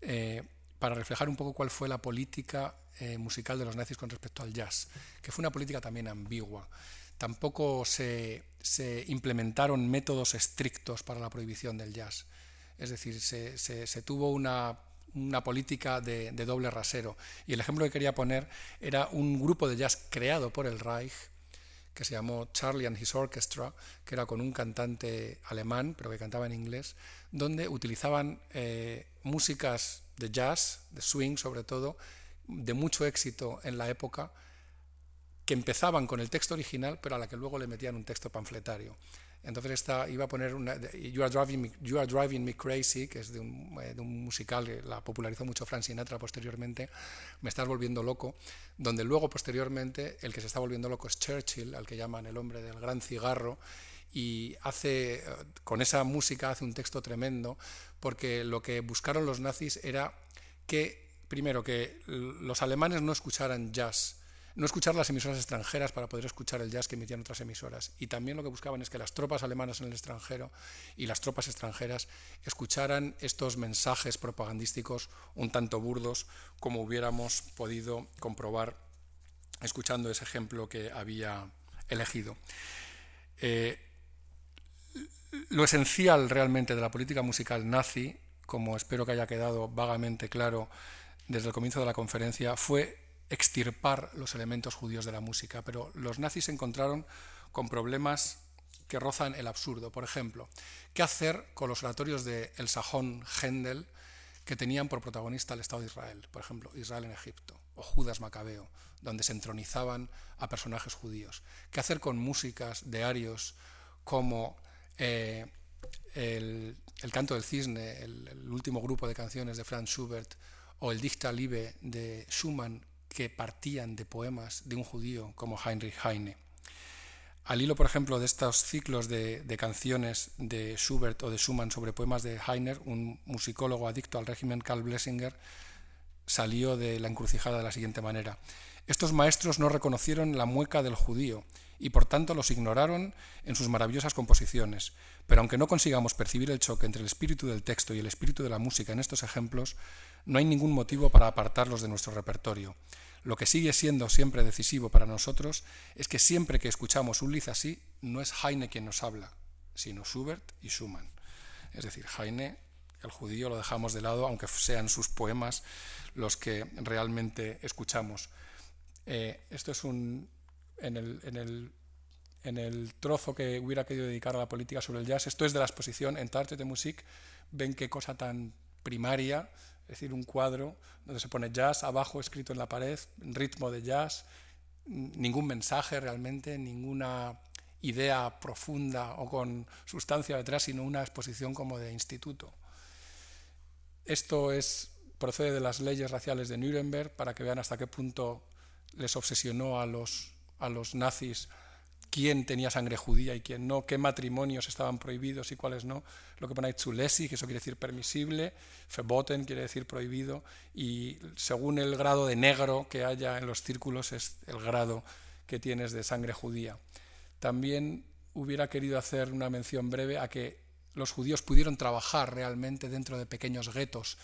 eh, para reflejar un poco cuál fue la política musical de los nazis con respecto al jazz, que fue una política también ambigua tampoco se, implementaron métodos estrictos para la prohibición del jazz. Es decir, se, tuvo una, política de, doble rasero. Y el ejemplo que quería poner era un grupo de jazz creado por el Reich, que se llamó Charlie and His Orchestra, que era con un cantante alemán, pero que cantaba en inglés, donde utilizaban eh, músicas de jazz, de swing sobre todo, de mucho éxito en la época, que empezaban con el texto original, pero a la que luego le metían un texto panfletario. Entonces esta iba a poner una, you, are driving me, you Are Driving Me Crazy, que es de un, eh, musical que la popularizó mucho Frank Sinatra posteriormente, Me estás volviendo loco, donde luego posteriormente el que se está volviendo loco es Churchill, al que llaman el hombre del gran cigarro, y hace, eh, con esa música hace un texto tremendo, porque lo que buscaron los nazis era que, primero, que los alemanes no escucharan jazz, no escuchar las emisoras extranjeras para poder escuchar el jazz que emitían otras emisoras. Y también lo que buscaban es que las tropas alemanas en el extranjero y las tropas extranjeras escucharan estos mensajes propagandísticos un tanto burdos como hubiéramos podido comprobar escuchando ese ejemplo que había elegido. Eh, lo esencial realmente de la política musical nazi, como espero que haya quedado vagamente claro desde el comienzo de la conferencia, fue extirpar los elementos judíos de la música, pero los nazis se encontraron con problemas que rozan el absurdo. Por ejemplo, ¿qué hacer con los oratorios de El Sajón Händel que tenían por protagonista el Estado de Israel? Por ejemplo, Israel en Egipto o Judas Macabeo, donde se entronizaban a personajes judíos. ¿Qué hacer con músicas de arios como eh, el, Canto del Cisne, el, último grupo de canciones de Franz Schubert, o el Dichta Liebe de Schumann, que partían de poemas de un judío como Heinrich Heine. Al hilo, por ejemplo, de estos ciclos de, canciones de Schubert o de Schumann sobre poemas de Heine, un musicólogo adicto al régimen Karl Blessinger salió de la encrucijada de la siguiente manera. Estos maestros no reconocieron la mueca del judío y por tanto los ignoraron en sus maravillosas composiciones. Pero aunque no consigamos percibir el choque entre el espíritu del texto y el espíritu de la música en estos ejemplos, no hay ningún motivo para apartarlos de nuestro repertorio. Lo que sigue siendo siempre decisivo para nosotros es que siempre que escuchamos un Liz así, no es Heine quien nos habla, sino Schubert y Schumann. Es decir, Heine, el judío, lo dejamos de lado, aunque sean sus poemas los que realmente escuchamos. Eh, esto es un. En el, en, el, en el, trozo que hubiera querido dedicar a la política sobre el jazz, esto es de la exposición en Tarte de Musik. Ven qué cosa tan primaria es decir, un cuadro donde se pone jazz abajo escrito en la pared, ritmo de jazz, ningún mensaje realmente, ninguna idea profunda o con sustancia detrás, sino una exposición como de instituto. Esto es, procede de las leyes raciales de Nuremberg para que vean hasta qué punto les obsesionó a los, a los nazis quién tenía sangre judía y quién no, qué matrimonios estaban prohibidos y cuáles no. Lo que pone zulesi, que eso quiere decir permisible, verboten quiere decir prohibido, y según el grado de negro que haya en los círculos es el grado que tienes de sangre judía. También hubiera querido hacer una mención breve a que los judíos pudieron trabajar realmente dentro de pequeños guetos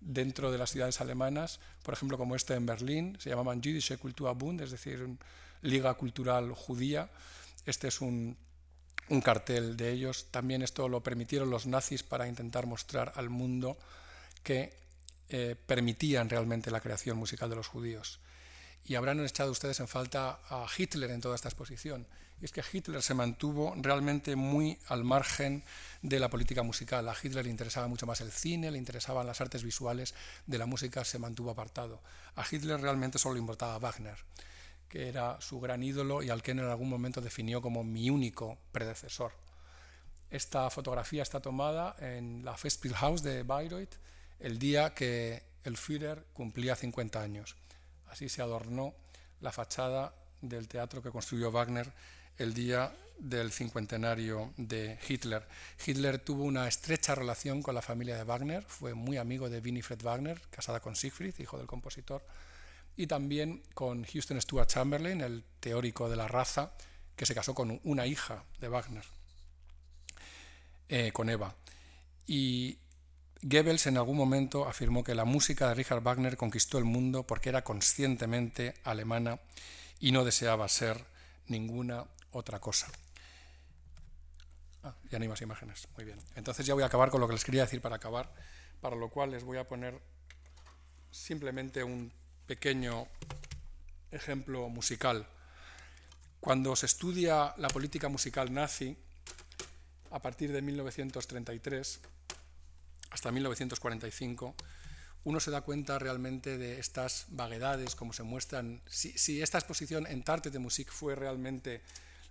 dentro de las ciudades alemanas, por ejemplo como este en Berlín, se llamaban Jüdische Kulturbund, es decir, Liga Cultural Judía. Este es un, cartel de ellos. También esto lo permitieron los nazis para intentar mostrar al mundo que eh, permitían realmente la creación musical de los judíos y habrán echado ustedes en falta a Hitler en toda esta exposición. Y es que Hitler se mantuvo realmente muy al margen de la política musical. A Hitler le interesaba mucho más el cine, le interesaban las artes visuales, de la música se mantuvo apartado. A Hitler realmente solo le importaba Wagner, que era su gran ídolo y al que en algún momento definió como mi único predecesor. Esta fotografía está tomada en la Festspielhaus de Bayreuth el día que el Führer cumplía 50 años. Así se adornó la fachada del teatro que construyó Wagner el día del cincuentenario de Hitler. Hitler tuvo una estrecha relación con la familia de Wagner, fue muy amigo de Winifred Wagner, casada con Siegfried, hijo del compositor, y también con Houston Stuart Chamberlain, el teórico de la raza, que se casó con una hija de Wagner, eh, con Eva. Y Goebbels en algún momento afirmó que la música de Richard Wagner conquistó el mundo porque era conscientemente alemana y no deseaba ser ninguna otra cosa. Ah, ya no más imágenes. Muy bien. Entonces ya voy a acabar con lo que les quería decir para acabar, para lo cual les voy a poner simplemente un pequeño ejemplo musical. Cuando se estudia la política musical nazi, a partir de 1933, hasta 1945, uno se da cuenta realmente de estas vaguedades, como se muestran. Si, esta exposición en Tarte de Musik fue realmente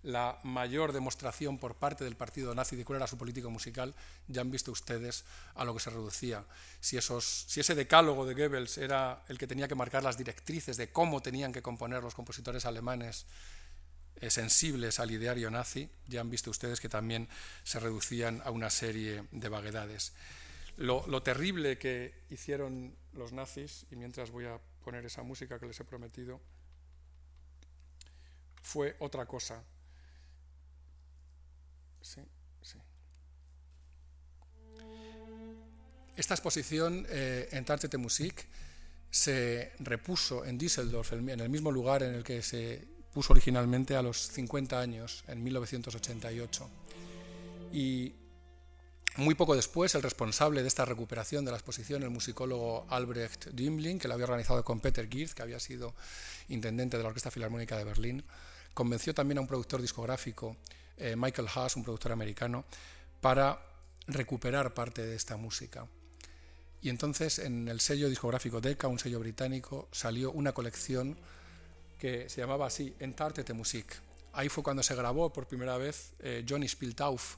la mayor demostración por parte del partido nazi de cuál era su política musical, ya han visto ustedes a lo que se reducía. Si, ese decálogo de Goebbels era el que tenía que marcar las directrices de cómo tenían que componer los compositores alemanes eh, sensibles al ideario nazi, ya han visto ustedes que también se reducían a una serie de vaguedades lo, terrible que hicieron los nazis, y mientras voy a poner esa música que les he prometido, fue otra cosa. Esta exposición eh, en Tartete Musik se repuso en Düsseldorf, en el mismo lugar en el que se puso originalmente a los 50 años, en 1988. Y muy poco después, el responsable de esta recuperación de la exposición, el musicólogo Albrecht Dümmling, que la había organizado con Peter Girth, que había sido intendente de la Orquesta Filarmónica de Berlín, convenció también a un productor discográfico, eh, Michael Haas, un productor americano, para recuperar parte de esta música. Y entonces en el sello discográfico Decca, un sello británico, salió una colección que se llamaba así, Entartete Musik. Ahí fue cuando se grabó por primera vez eh, Johnny Spieltauf,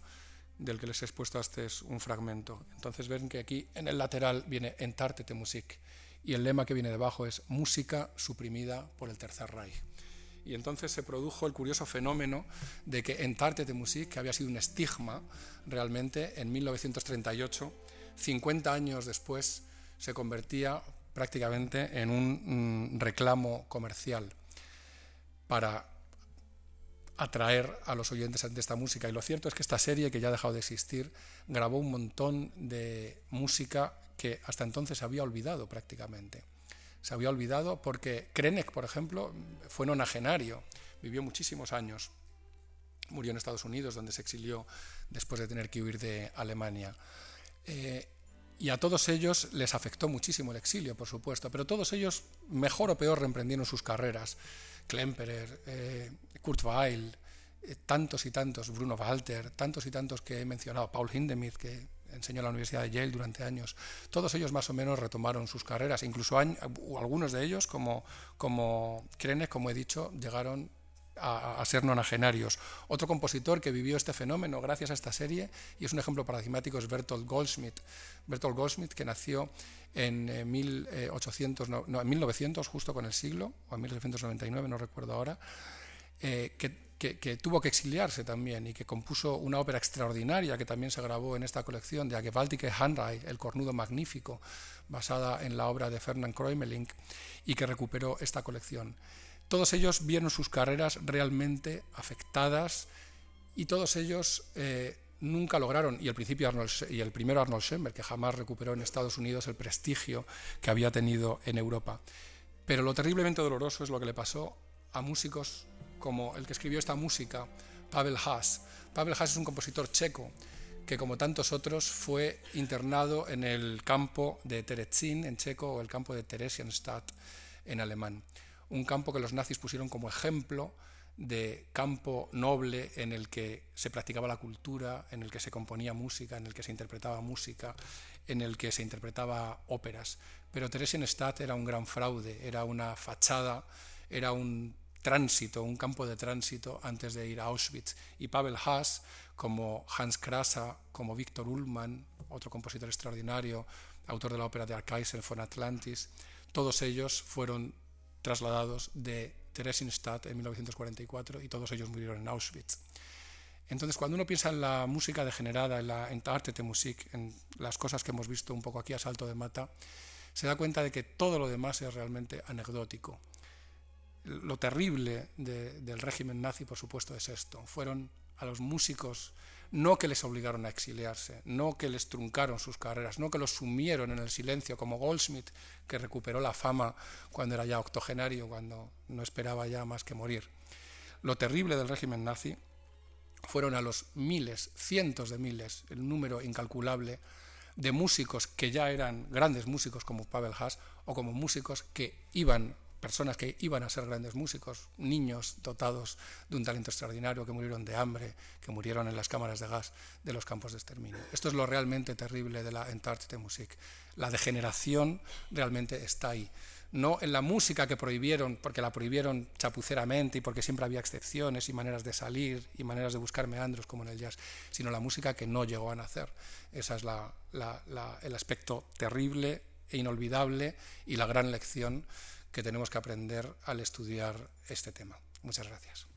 del que les he expuesto este es un fragmento. Entonces ven que aquí en el lateral viene Entartete Musik y el lema que viene debajo es Música suprimida por el Tercer Reich. Y entonces se produjo el curioso fenómeno de que Entartete Musik, que había sido un estigma realmente en 1938, 50 años después, se convertía prácticamente en un mm, reclamo comercial para atraer a los oyentes ante esta música. Y lo cierto es que esta serie, que ya ha dejado de existir, grabó un montón de música que hasta entonces había olvidado prácticamente. Se había olvidado porque Krenek, por ejemplo, fue nonagenario, vivió muchísimos años. Murió en Estados Unidos, donde se exilió después de tener que huir de Alemania. Eh, y a todos ellos les afectó muchísimo el exilio, por supuesto, pero todos ellos, mejor o peor, reemprendieron sus carreras. Klemperer, eh, Kurt Weill, eh, tantos y tantos, Bruno Walter, tantos y tantos que he mencionado, Paul Hindemith, que enseñó en la Universidad de Yale durante años, todos ellos más o menos retomaron sus carreras, incluso algunos de ellos, como, como Krenek, como he dicho, llegaron a, ser nonagenarios. Otro compositor que vivió este fenómeno gracias a esta serie, y es un ejemplo paradigmático, es Bertolt Goldschmidt. Bertolt Goldschmidt, que nació en, 1800, eh, en 1900, justo con el siglo, o en 1899, no recuerdo ahora, eh, que que, tuvo que exiliarse también y que compuso una ópera extraordinaria que también se grabó en esta colección de Gewaltige Handrei, El Cornudo Magnífico, basada en la obra de Fernand Kreumelink y que recuperó esta colección. Todos ellos vieron sus carreras realmente afectadas y todos ellos eh, nunca lograron, y el, principio y el primero Arnold Schoenberg, que jamás recuperó en Estados Unidos el prestigio que había tenido en Europa. Pero lo terriblemente doloroso es lo que le pasó a músicos como el que escribió esta música, Pavel Haas. Pavel Haas es un compositor checo que, como tantos otros, fue internado en el campo de Terezin, en checo, o el campo de Theresienstadt, en alemán. Un campo que los nazis pusieron como ejemplo de campo noble en el que se practicaba la cultura, en el que se componía música, en el que se interpretaba música, en el que se interpretaba óperas. Pero Theresienstadt era un gran fraude, era una fachada, era un tránsito, un campo de tránsito antes de ir a Auschwitz. Y Pavel Haas, como Hans Krasa, como Víctor Ullmann, otro compositor extraordinario, autor de la ópera de Arkaisen von Atlantis, todos ellos fueron trasladados de Theresienstadt en 1944 y todos ellos murieron en Auschwitz. Entonces, cuando uno piensa en la música degenerada, en la arte de Musik, en las cosas que hemos visto un poco aquí a salto de mata, se da cuenta de que todo lo demás es realmente anecdótico lo terrible del régimen nazi, por supuesto, es esto. Fueron a los músicos no que les obligaron a exiliarse, no que les truncaron sus carreras, no que los sumieron en el silencio, como Goldsmith, que recuperó la fama cuando era ya octogenario, cuando no esperaba ya más que morir. Lo terrible del régimen nazi fueron a los miles, cientos de miles, el número incalculable de músicos que ya eran grandes músicos como Pavel Haas o como músicos que iban personas que iban a ser grandes músicos, niños dotados de un talento extraordinario que murieron de hambre, que murieron en las cámaras de gas de los campos de exterminio. Esto es lo realmente terrible de la Entarte Musik. La degeneración realmente está ahí. No en la música que prohibieron, porque la prohibieron chapuceramente y porque siempre había excepciones y maneras de salir y maneras de buscar meandros como en el jazz, sino la música que no llegó a nacer. Ese es el aspecto terrible e inolvidable y la gran lección que tenemos que aprender al estudiar este tema. Muchas gracias.